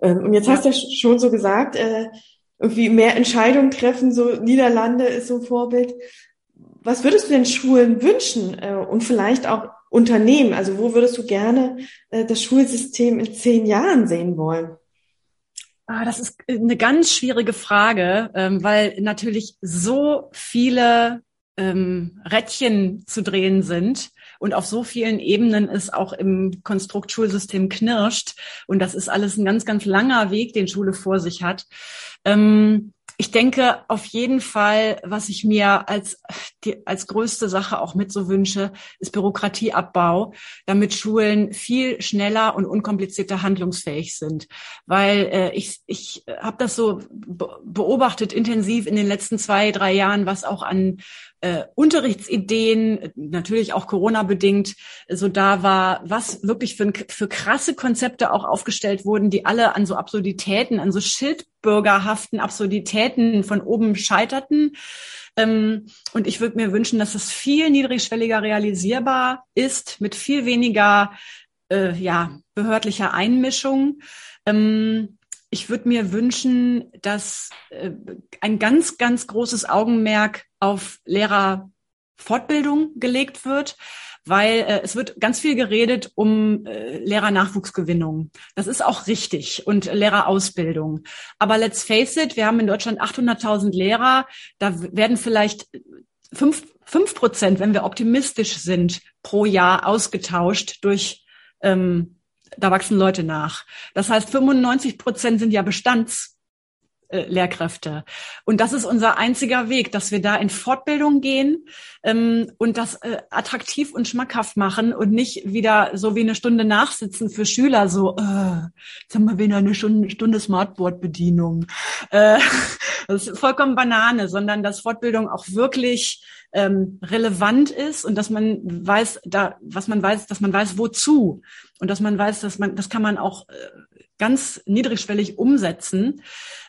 [SPEAKER 1] Ähm, und jetzt ja. hast du ja schon so gesagt, äh, irgendwie mehr Entscheidungen treffen, so Niederlande ist so ein Vorbild. Was würdest du den Schulen wünschen äh, und vielleicht auch Unternehmen? Also wo würdest du gerne äh, das Schulsystem in zehn Jahren sehen wollen?
[SPEAKER 2] Ah, das ist eine ganz schwierige Frage, ähm, weil natürlich so viele ähm, Rädchen zu drehen sind und auf so vielen Ebenen es auch im Konstrukt Schulsystem knirscht. Und das ist alles ein ganz, ganz langer Weg, den Schule vor sich hat. Ähm, ich denke auf jeden Fall, was ich mir als, die, als größte Sache auch mit so wünsche, ist Bürokratieabbau, damit Schulen viel schneller und unkomplizierter handlungsfähig sind. Weil äh, ich, ich habe das so beobachtet intensiv in den letzten zwei, drei Jahren, was auch an äh, Unterrichtsideen, natürlich auch Corona-bedingt, so da war, was wirklich für, für krasse Konzepte auch aufgestellt wurden, die alle an so Absurditäten, an so schildbürgerhaften Absurditäten von oben scheiterten. Ähm, und ich würde mir wünschen, dass es viel niedrigschwelliger realisierbar ist, mit viel weniger äh, ja, behördlicher Einmischung. Ähm, ich würde mir wünschen, dass äh, ein ganz, ganz großes Augenmerk auf Lehrerfortbildung gelegt wird, weil äh, es wird ganz viel geredet um äh, Lehrernachwuchsgewinnung. Das ist auch richtig und Lehrerausbildung. Aber let's face it, wir haben in Deutschland 800.000 Lehrer. Da werden vielleicht fünf, fünf Prozent, wenn wir optimistisch sind, pro Jahr ausgetauscht durch ähm, da wachsen Leute nach. Das heißt, 95 Prozent sind ja Bestands. Äh, Lehrkräfte. Und das ist unser einziger Weg, dass wir da in Fortbildung gehen ähm, und das äh, attraktiv und schmackhaft machen und nicht wieder so wie eine Stunde nachsitzen für Schüler, so, äh, jetzt haben wir wieder eine Stunde, Smartboard-Bedienung. Äh, das ist vollkommen Banane, sondern dass Fortbildung auch wirklich ähm, relevant ist und dass man weiß, da, was man weiß, dass man weiß, wozu und dass man weiß, dass man, das kann man auch äh, ganz niedrigschwellig umsetzen.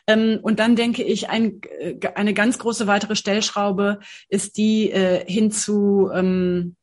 [SPEAKER 2] Ähm, und dann denke ich, ein, äh, eine ganz große weitere Stellschraube ist die äh, hin zu ähm,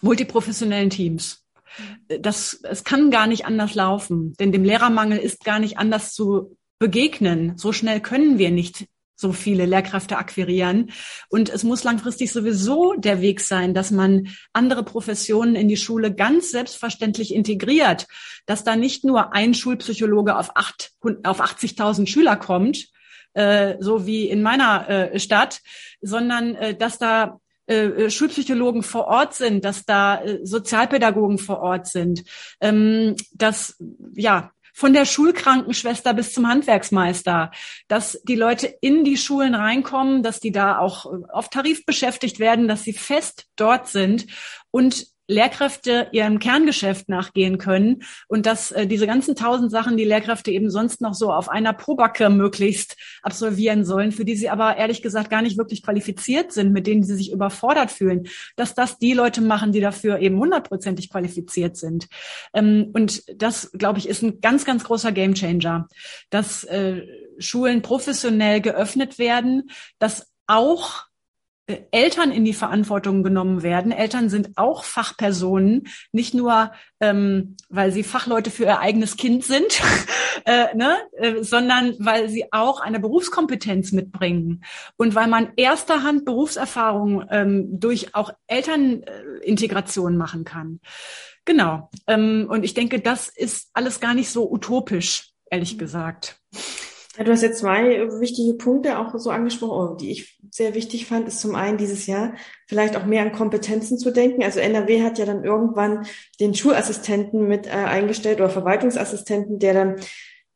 [SPEAKER 2] multiprofessionellen Teams. Mhm. Das, es kann gar nicht anders laufen, denn dem Lehrermangel ist gar nicht anders zu begegnen. So schnell können wir nicht so viele Lehrkräfte akquirieren. Und es muss langfristig sowieso der Weg sein, dass man andere Professionen in die Schule ganz selbstverständlich integriert, dass da nicht nur ein Schulpsychologe auf, auf 80.000 Schüler kommt, äh, so wie in meiner äh, Stadt, sondern äh, dass da äh, Schulpsychologen vor Ort sind, dass da äh, Sozialpädagogen vor Ort sind, ähm, dass ja von der Schulkrankenschwester bis zum Handwerksmeister, dass die Leute in die Schulen reinkommen, dass die da auch äh, auf Tarif beschäftigt werden, dass sie fest dort sind und Lehrkräfte ihrem Kerngeschäft nachgehen können und dass äh, diese ganzen tausend Sachen, die Lehrkräfte eben sonst noch so auf einer Probacke möglichst absolvieren sollen, für die sie aber ehrlich gesagt gar nicht wirklich qualifiziert sind, mit denen sie sich überfordert fühlen, dass das die Leute machen, die dafür eben hundertprozentig qualifiziert sind. Ähm, und das, glaube ich, ist ein ganz, ganz großer Gamechanger, dass äh, Schulen professionell geöffnet werden, dass auch Eltern in die Verantwortung genommen werden. Eltern sind auch Fachpersonen, nicht nur, ähm, weil sie Fachleute für ihr eigenes Kind sind, äh, ne, äh, sondern weil sie auch eine Berufskompetenz mitbringen und weil man erster Hand Berufserfahrung ähm, durch auch Elternintegration machen kann. Genau. Ähm, und ich denke, das ist alles gar nicht so utopisch, ehrlich gesagt.
[SPEAKER 1] Ja, du hast jetzt zwei wichtige Punkte auch so angesprochen, oh, die ich sehr wichtig fand, ist zum einen dieses Jahr vielleicht auch mehr an Kompetenzen zu denken. Also NRW hat ja dann irgendwann den Schulassistenten mit äh, eingestellt oder Verwaltungsassistenten, der dann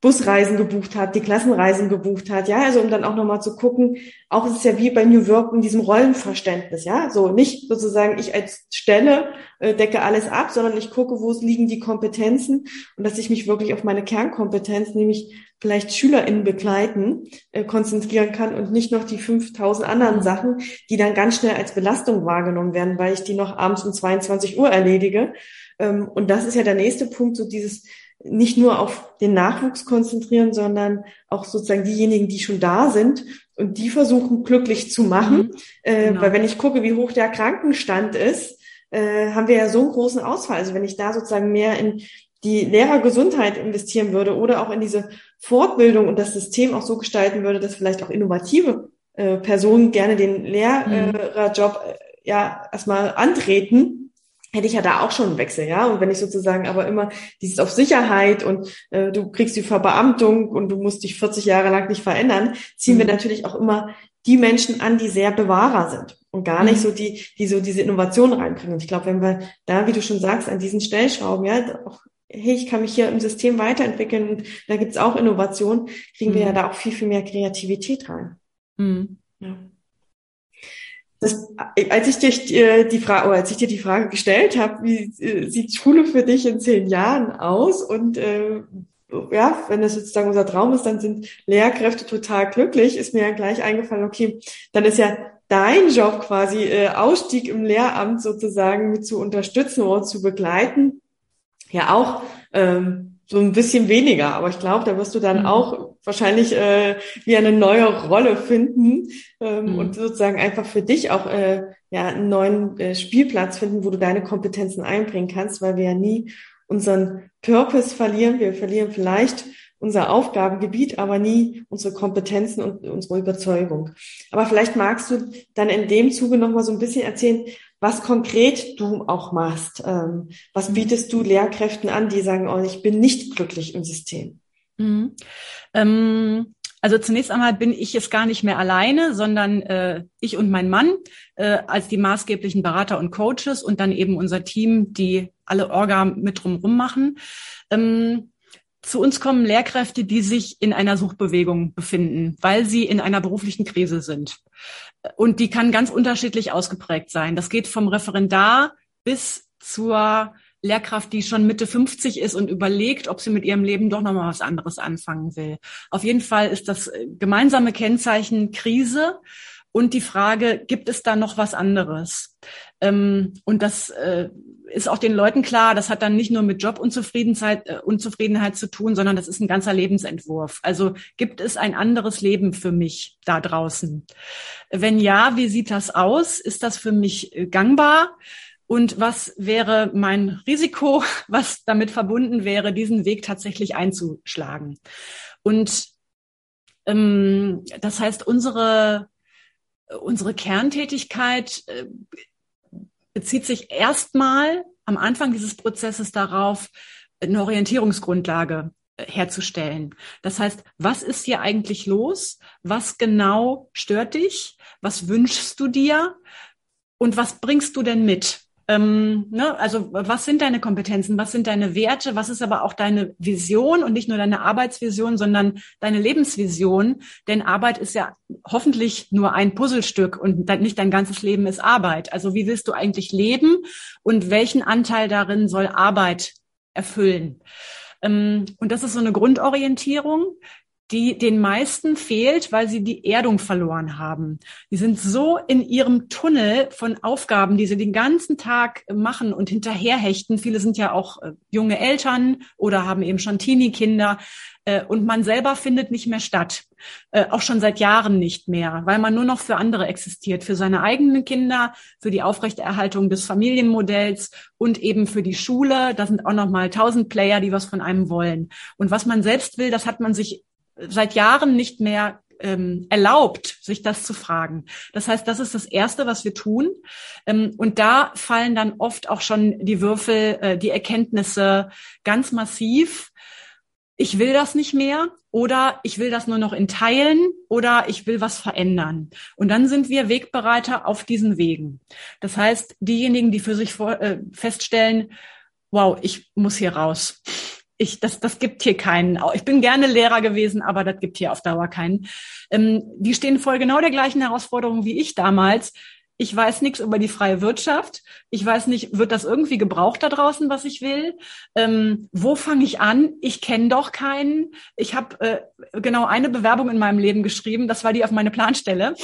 [SPEAKER 1] Busreisen gebucht hat, die Klassenreisen gebucht hat, ja, also um dann auch nochmal zu gucken, auch ist es ja wie bei New Work in diesem Rollenverständnis, ja, so nicht sozusagen ich als Stelle äh, decke alles ab, sondern ich gucke, wo liegen die Kompetenzen und dass ich mich wirklich auf meine Kernkompetenz, nämlich vielleicht SchülerInnen begleiten, äh, konzentrieren kann und nicht noch die 5000 anderen Sachen, die dann ganz schnell als Belastung wahrgenommen werden, weil ich die noch abends um 22 Uhr erledige. Ähm, und das ist ja der nächste Punkt, so dieses nicht nur auf den Nachwuchs konzentrieren, sondern auch sozusagen diejenigen, die schon da sind und die versuchen glücklich zu machen. Mhm, äh, genau. Weil wenn ich gucke, wie hoch der Krankenstand ist, äh, haben wir ja so einen großen Ausfall. Also wenn ich da sozusagen mehr in die Lehrergesundheit investieren würde oder auch in diese Fortbildung und das System auch so gestalten würde, dass vielleicht auch innovative äh, Personen gerne den Lehrerjob äh, ja erstmal antreten, hätte ich ja da auch schon einen Wechsel, ja. Und wenn ich sozusagen aber immer dieses auf Sicherheit und äh, du kriegst die Verbeamtung und du musst dich 40 Jahre lang nicht verändern, ziehen mhm. wir natürlich auch immer die Menschen an, die sehr Bewahrer sind und gar nicht mhm. so die, die so diese Innovation reinbringen. Und ich glaube, wenn wir da, wie du schon sagst, an diesen Stellschrauben, ja, auch hey, ich kann mich hier im System weiterentwickeln und da gibt's auch Innovation, kriegen mhm. wir ja da auch viel, viel mehr Kreativität rein. Mhm. Ja. Das, als ich dir äh, die Frage, oder als ich dir die Frage gestellt habe, wie äh, sieht Schule für dich in zehn Jahren aus? Und äh, ja, wenn das sozusagen unser Traum ist, dann sind Lehrkräfte total glücklich. Ist mir ja gleich eingefallen, okay, dann ist ja dein Job quasi äh, Ausstieg im Lehramt sozusagen mit zu unterstützen oder zu begleiten ja auch ähm, so ein bisschen weniger. Aber ich glaube, da wirst du dann mhm. auch wahrscheinlich äh, wie eine neue Rolle finden ähm, mhm. und sozusagen einfach für dich auch äh, ja einen neuen äh, Spielplatz finden, wo du deine Kompetenzen einbringen kannst, weil wir ja nie unseren Purpose verlieren. Wir verlieren vielleicht unser Aufgabengebiet, aber nie unsere Kompetenzen und unsere Überzeugung. Aber vielleicht magst du dann in dem Zuge noch mal so ein bisschen erzählen, was konkret du auch machst. Ähm, was mhm. bietest du Lehrkräften an, die sagen, oh, ich bin nicht glücklich im System?
[SPEAKER 2] Mhm. Ähm, also zunächst einmal bin ich jetzt gar nicht mehr alleine, sondern äh, ich und mein Mann äh, als die maßgeblichen Berater und Coaches und dann eben unser Team, die alle Orga mit drumherum machen. Ähm, zu uns kommen Lehrkräfte, die sich in einer Suchbewegung befinden, weil sie in einer beruflichen Krise sind. Und die kann ganz unterschiedlich ausgeprägt sein. Das geht vom Referendar bis zur Lehrkraft, die schon Mitte 50 ist und überlegt, ob sie mit ihrem Leben doch nochmal was anderes anfangen will. Auf jeden Fall ist das gemeinsame Kennzeichen Krise und die Frage, gibt es da noch was anderes? Ähm, und das äh, ist auch den Leuten klar, das hat dann nicht nur mit Jobunzufriedenheit äh, Unzufriedenheit zu tun, sondern das ist ein ganzer Lebensentwurf. Also gibt es ein anderes Leben für mich da draußen? Wenn ja, wie sieht das aus? Ist das für mich äh, gangbar? Und was wäre mein Risiko, was damit verbunden wäre, diesen Weg tatsächlich einzuschlagen? Und ähm, das heißt, unsere unsere Kerntätigkeit äh, bezieht sich erstmal am Anfang dieses Prozesses darauf, eine Orientierungsgrundlage äh, herzustellen. Das heißt, was ist hier eigentlich los? Was genau stört dich? Was wünschst du dir? Und was bringst du denn mit? Ähm, ne? Also was sind deine Kompetenzen, was sind deine Werte, was ist aber auch deine Vision und nicht nur deine Arbeitsvision, sondern deine Lebensvision. Denn Arbeit ist ja hoffentlich nur ein Puzzlestück und nicht dein ganzes Leben ist Arbeit. Also wie willst du eigentlich leben und welchen Anteil darin soll Arbeit erfüllen? Ähm, und das ist so eine Grundorientierung. Die den meisten fehlt, weil sie die Erdung verloren haben. Die sind so in ihrem Tunnel von Aufgaben, die sie den ganzen Tag machen und hinterherhechten. Viele sind ja auch äh, junge Eltern oder haben eben schon Teenie-Kinder. Äh, und man selber findet nicht mehr statt. Äh, auch schon seit Jahren nicht mehr, weil man nur noch für andere existiert, für seine eigenen Kinder, für die Aufrechterhaltung des Familienmodells und eben für die Schule. Da sind auch noch mal tausend Player, die was von einem wollen. Und was man selbst will, das hat man sich seit Jahren nicht mehr ähm, erlaubt, sich das zu fragen. Das heißt, das ist das Erste, was wir tun. Ähm, und da fallen dann oft auch schon die Würfel, äh, die Erkenntnisse ganz massiv ich will das nicht mehr oder ich will das nur noch in Teilen oder ich will was verändern. Und dann sind wir Wegbereiter auf diesen Wegen. Das heißt, diejenigen, die für sich vor, äh, feststellen, wow, ich muss hier raus. Ich, das, das gibt hier keinen. Ich bin gerne Lehrer gewesen, aber das gibt hier auf Dauer keinen. Ähm, die stehen vor genau der gleichen Herausforderung wie ich damals ich weiß nichts über die freie Wirtschaft. Ich weiß nicht, wird das irgendwie gebraucht da draußen, was ich will? Ähm, wo fange ich an? Ich kenne doch keinen. Ich habe äh, genau eine Bewerbung in meinem Leben geschrieben. Das war die auf meine Planstelle.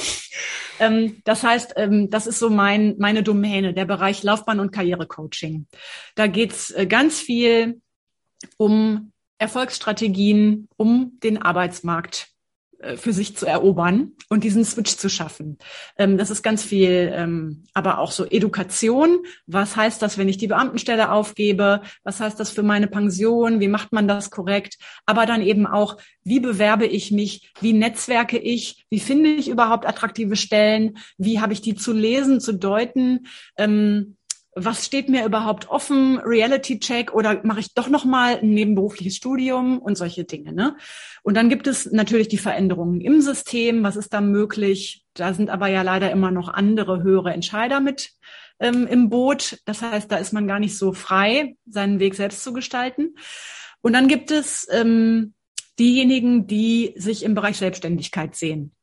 [SPEAKER 2] Ähm, das heißt, ähm, das ist so mein, meine Domäne, der Bereich Laufbahn- und Karrierecoaching. Da geht's äh, ganz viel um Erfolgsstrategien, um den Arbeitsmarkt äh, für sich zu erobern und diesen Switch zu schaffen. Ähm, das ist ganz viel, ähm, aber auch so Education. Was heißt das, wenn ich die Beamtenstelle aufgebe? Was heißt das für meine Pension? Wie macht man das korrekt? Aber dann eben auch, wie bewerbe ich mich? Wie netzwerke ich? Wie finde ich überhaupt attraktive Stellen? Wie habe ich die zu lesen, zu deuten? Was steht mir überhaupt offen, Reality-Check oder mache ich doch noch mal ein nebenberufliches Studium und solche Dinge. Ne? Und dann gibt es natürlich die Veränderungen im System. Was ist da möglich? Da sind aber ja leider immer noch andere höhere Entscheider mit ähm, im Boot. Das heißt, da ist man gar nicht so frei, seinen Weg selbst zu gestalten. Und dann gibt es ähm, diejenigen, die sich im Bereich Selbstständigkeit sehen.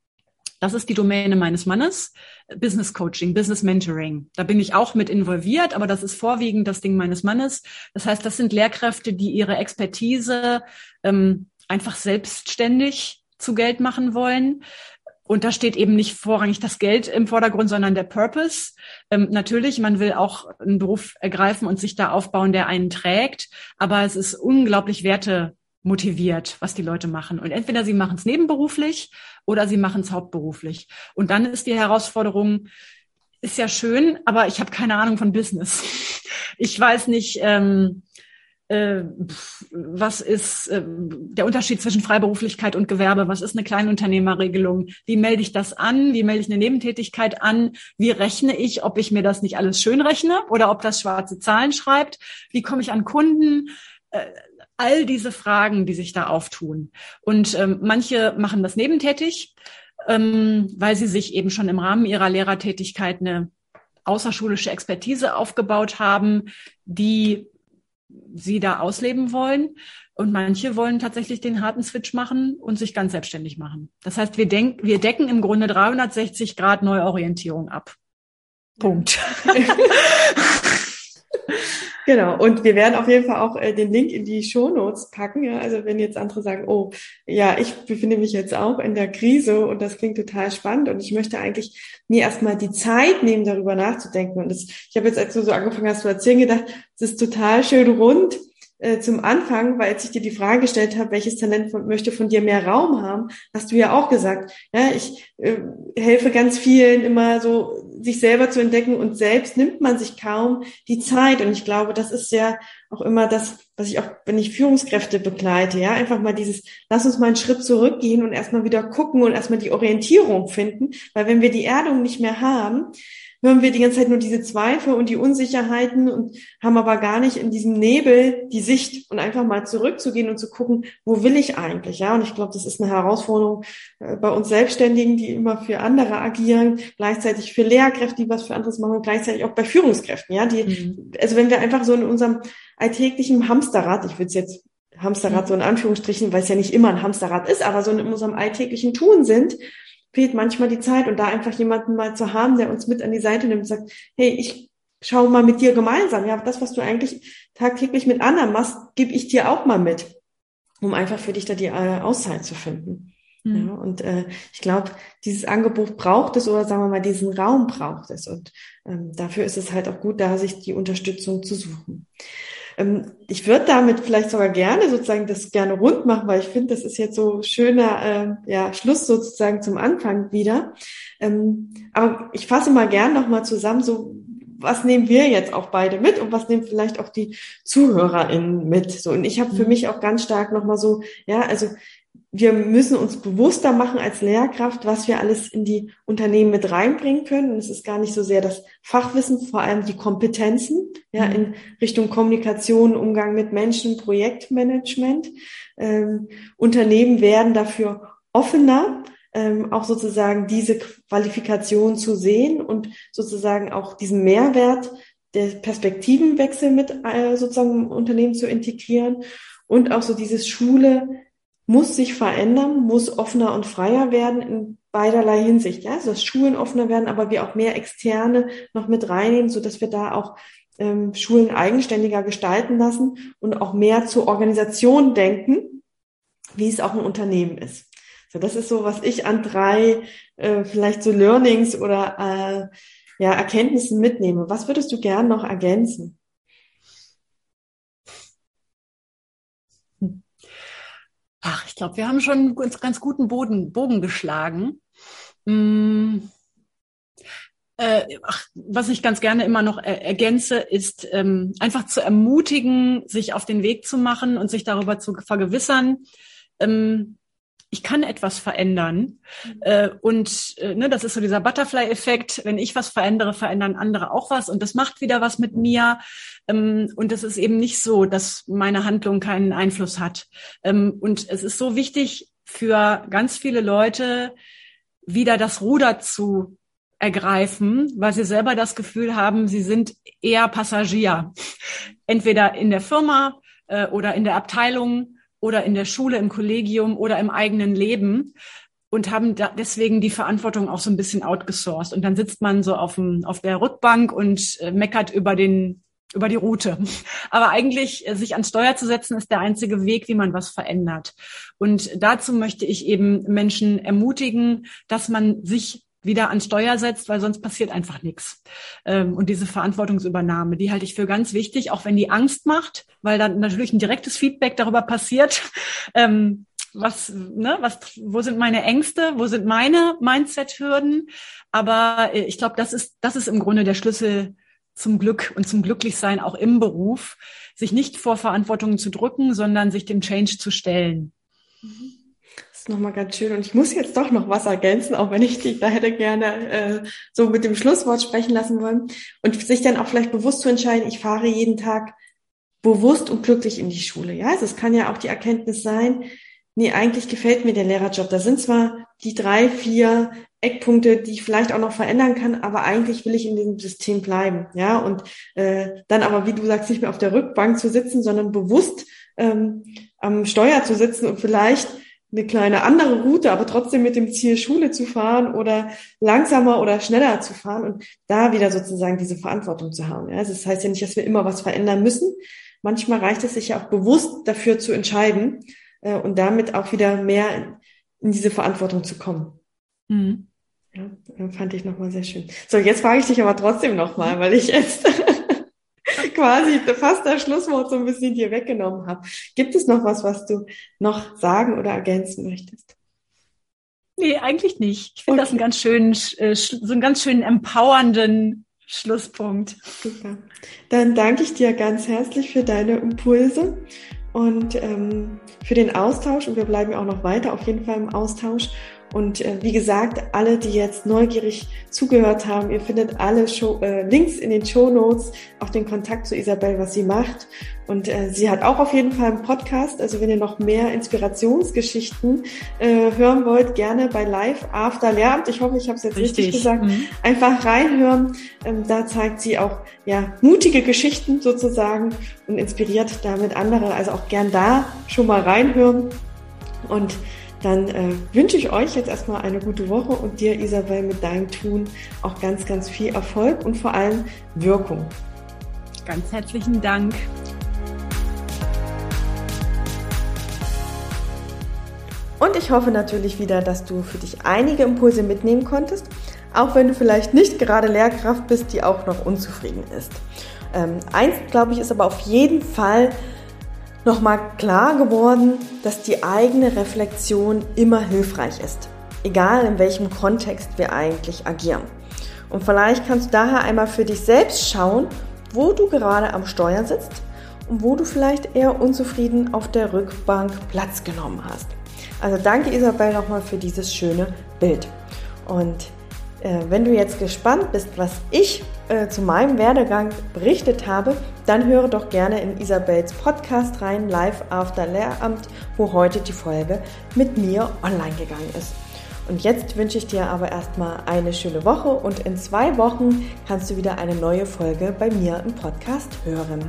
[SPEAKER 2] Das ist die Domäne meines Mannes. Business Coaching, Business Mentoring. Da bin ich auch mit involviert, aber das ist vorwiegend das Ding meines Mannes. Das heißt, das sind Lehrkräfte, die ihre Expertise ähm, einfach selbstständig zu Geld machen wollen. Und da steht eben nicht vorrangig das Geld im Vordergrund, sondern der Purpose. Ähm, natürlich, man will auch einen Beruf ergreifen und sich da aufbauen, der einen trägt. Aber es ist unglaublich Werte motiviert, was die Leute machen. Und entweder sie machen es nebenberuflich oder sie machen es hauptberuflich. Und dann ist die Herausforderung, ist ja schön, aber ich habe keine Ahnung von Business. Ich weiß nicht, ähm, äh, was ist äh, der Unterschied zwischen Freiberuflichkeit und Gewerbe? Was ist eine Kleinunternehmerregelung? Wie melde ich das an? Wie melde ich eine Nebentätigkeit an? Wie rechne ich, ob ich mir das nicht alles schön rechne oder ob das schwarze Zahlen schreibt? Wie komme ich an Kunden? Äh, all diese Fragen, die sich da auftun. Und ähm, manche machen das nebentätig, ähm, weil sie sich eben schon im Rahmen ihrer Lehrertätigkeit eine außerschulische Expertise aufgebaut haben, die sie da ausleben wollen. Und manche wollen tatsächlich den harten Switch machen und sich ganz selbstständig machen. Das heißt, wir, denk, wir decken im Grunde 360 Grad Neuorientierung ab. Punkt.
[SPEAKER 1] Genau, und wir werden auf jeden Fall auch äh, den Link in die Show Notes packen. Ja? Also wenn jetzt andere sagen, oh, ja, ich befinde mich jetzt auch in der Krise und das klingt total spannend und ich möchte eigentlich mir erstmal die Zeit nehmen, darüber nachzudenken. Und das, ich habe jetzt, als du so angefangen hast zu erzählen, gedacht, es ist total schön rund äh, zum Anfang, weil als ich dir die Frage gestellt habe, welches Talent von, möchte von dir mehr Raum haben, hast du ja auch gesagt, ja, ich äh, helfe ganz vielen immer so, sich selber zu entdecken und selbst nimmt man sich kaum die Zeit. Und ich glaube, das ist ja auch immer das, was ich auch, wenn ich Führungskräfte begleite, ja, einfach mal dieses, lass uns mal einen Schritt zurückgehen und erstmal wieder gucken und erstmal die Orientierung finden, weil wenn wir die Erdung nicht mehr haben, hören wir die ganze Zeit nur diese Zweifel und die Unsicherheiten und haben aber gar nicht in diesem Nebel die Sicht und einfach mal zurückzugehen und zu gucken, wo will ich eigentlich, ja? Und ich glaube, das ist eine Herausforderung äh, bei uns Selbstständigen, die immer für andere agieren, gleichzeitig für Lehrkräfte, die was für anderes machen und gleichzeitig auch bei Führungskräften, ja? Die, mhm. also wenn wir einfach so in unserem alltäglichen Hamsterrad, ich würde es jetzt Hamsterrad so in Anführungsstrichen, weil es ja nicht immer ein Hamsterrad ist, aber so in unserem alltäglichen Tun sind, fehlt manchmal die Zeit und da einfach jemanden mal zu haben, der uns mit an die Seite nimmt und sagt, hey, ich schau mal mit dir gemeinsam. Ja, das, was du eigentlich tagtäglich mit anderen machst, gebe ich dir auch mal mit. um einfach für dich da die äh, Auszeit zu finden. Mhm. Ja, und äh, ich glaube, dieses Angebot braucht es oder sagen wir mal, diesen Raum braucht es. Und ähm, dafür ist es halt auch gut, da sich die Unterstützung zu suchen. Ähm, ich würde damit vielleicht sogar gerne sozusagen das gerne rund machen, weil ich finde, das ist jetzt so schöner äh, ja, Schluss sozusagen zum Anfang wieder. Ähm, aber ich fasse mal gern nochmal zusammen, so was nehmen wir jetzt auch beide mit und was nehmen vielleicht auch die ZuhörerInnen mit? So, und ich habe für mhm. mich auch ganz stark nochmal so, ja, also wir müssen uns bewusster machen als Lehrkraft, was wir alles in die Unternehmen mit reinbringen können. Und es ist gar nicht so sehr das Fachwissen, vor allem die Kompetenzen, ja, mhm. in Richtung Kommunikation, Umgang mit Menschen, Projektmanagement. Ähm, Unternehmen werden dafür offener, ähm, auch sozusagen diese Qualifikation zu sehen und sozusagen auch diesen Mehrwert der Perspektivenwechsel mit äh, sozusagen im Unternehmen zu integrieren und auch so dieses Schule muss sich verändern, muss offener und freier werden in beiderlei Hinsicht. Ja, also dass Schulen offener werden, aber wir auch mehr Externe noch mit reinnehmen, so dass wir da auch ähm, Schulen eigenständiger gestalten lassen und auch mehr zur Organisation denken, wie es auch ein Unternehmen ist. So, das ist so, was ich an drei äh, vielleicht so Learnings oder äh, ja, Erkenntnissen mitnehme. Was würdest du gern noch ergänzen?
[SPEAKER 2] Ach, ich glaube, wir haben schon einen ganz, guten Boden, Bogen geschlagen. Hm. Äh, ach, was ich ganz gerne immer noch er ergänze, ist ähm, einfach zu ermutigen, sich auf den Weg zu machen und sich darüber zu vergewissern, ähm, ich kann etwas verändern. Mhm. Äh, und äh, ne, das ist so dieser Butterfly-Effekt. Wenn ich was verändere, verändern andere auch was. Und das macht wieder was mit mir. Ähm, und es ist eben nicht so, dass meine Handlung keinen Einfluss hat. Ähm, und es ist so wichtig für ganz viele Leute, wieder das Ruder zu ergreifen, weil sie selber das Gefühl haben, sie sind eher Passagier. Entweder in der Firma äh, oder in der Abteilung oder in der Schule, im Kollegium oder im eigenen Leben und haben deswegen die Verantwortung auch so ein bisschen outgesourced. Und dann sitzt man so auf, dem, auf der Rückbank und äh, meckert über den über die Route. Aber eigentlich äh, sich ans Steuer zu setzen, ist der einzige Weg, wie man was verändert. Und dazu möchte ich eben Menschen ermutigen, dass man sich wieder an Steuer setzt, weil sonst passiert einfach nichts. Ähm, und diese Verantwortungsübernahme, die halte ich für ganz wichtig, auch wenn die Angst macht, weil dann natürlich ein direktes Feedback darüber passiert. Ähm, was, ne, was, wo sind meine Ängste, wo sind meine Mindset-Hürden? Aber äh, ich glaube, das ist, das ist im Grunde der Schlüssel zum Glück und zum Glücklichsein auch im Beruf, sich nicht vor Verantwortungen zu drücken, sondern sich dem Change zu stellen.
[SPEAKER 1] Mhm ist nochmal ganz schön. Und ich muss jetzt doch noch was ergänzen, auch wenn ich dich da hätte gerne äh, so mit dem Schlusswort sprechen lassen wollen. Und sich dann auch vielleicht bewusst zu entscheiden, ich fahre jeden Tag bewusst und glücklich in die Schule. Ja, also es kann ja auch die Erkenntnis sein, nee, eigentlich gefällt mir der Lehrerjob. Da sind zwar die drei, vier Eckpunkte, die ich vielleicht auch noch verändern kann, aber eigentlich will ich in diesem System bleiben. Ja, und äh, dann aber, wie du sagst, nicht mehr auf der Rückbank zu sitzen, sondern bewusst ähm, am Steuer zu sitzen und vielleicht eine kleine andere Route, aber trotzdem mit dem Ziel, Schule zu fahren oder langsamer oder schneller zu fahren und da wieder sozusagen diese Verantwortung zu haben. Ja, also das heißt ja nicht, dass wir immer was verändern müssen. Manchmal reicht es sich ja auch bewusst dafür zu entscheiden äh, und damit auch wieder mehr in, in diese Verantwortung zu kommen. Mhm. Ja, fand ich nochmal sehr schön. So, jetzt frage ich dich aber trotzdem nochmal, weil ich jetzt quasi fast das Schlusswort so ein bisschen dir weggenommen habe. Gibt es noch was, was du noch sagen oder ergänzen möchtest?
[SPEAKER 2] Nee, eigentlich nicht. Ich finde okay. das einen ganz schönen, äh, so einen ganz schönen empowernden Schlusspunkt.
[SPEAKER 1] Super. Dann danke ich dir ganz herzlich für deine Impulse und ähm, für den Austausch. Und wir bleiben auch noch weiter auf jeden Fall im Austausch. Und äh, wie gesagt, alle, die jetzt neugierig zugehört haben, ihr findet alle Show, äh, Links in den Show Notes, auch den Kontakt zu Isabel, was sie macht. Und äh, sie hat auch auf jeden Fall einen Podcast. Also wenn ihr noch mehr Inspirationsgeschichten äh, hören wollt, gerne bei Live After Lehramt. Ich hoffe, ich habe es jetzt richtig, richtig gesagt. Mhm. Einfach reinhören. Ähm, da zeigt sie auch ja mutige Geschichten sozusagen und inspiriert damit andere. Also auch gern da schon mal reinhören. Und dann äh, wünsche ich euch jetzt erstmal eine gute Woche und dir, Isabel, mit deinem Tun auch ganz, ganz viel Erfolg und vor allem Wirkung.
[SPEAKER 2] Ganz herzlichen Dank.
[SPEAKER 1] Und ich hoffe natürlich wieder, dass du für dich einige Impulse mitnehmen konntest, auch wenn du vielleicht nicht gerade Lehrkraft bist, die auch noch unzufrieden ist. Ähm, eins, glaube ich, ist aber auf jeden Fall nochmal klar geworden, dass die eigene Reflexion immer hilfreich ist, egal in welchem Kontext wir eigentlich agieren. Und vielleicht kannst du daher einmal für dich selbst schauen, wo du gerade am Steuer sitzt und wo du vielleicht eher unzufrieden auf der Rückbank Platz genommen hast. Also danke Isabel nochmal für dieses schöne Bild. Und äh, wenn du jetzt gespannt bist, was ich äh, zu meinem Werdegang berichtet habe, dann höre doch gerne in Isabels Podcast rein, live after Lehramt, wo heute die Folge mit mir online gegangen ist. Und jetzt wünsche ich dir aber erstmal eine schöne Woche und in zwei Wochen kannst du wieder eine neue Folge bei mir im Podcast hören.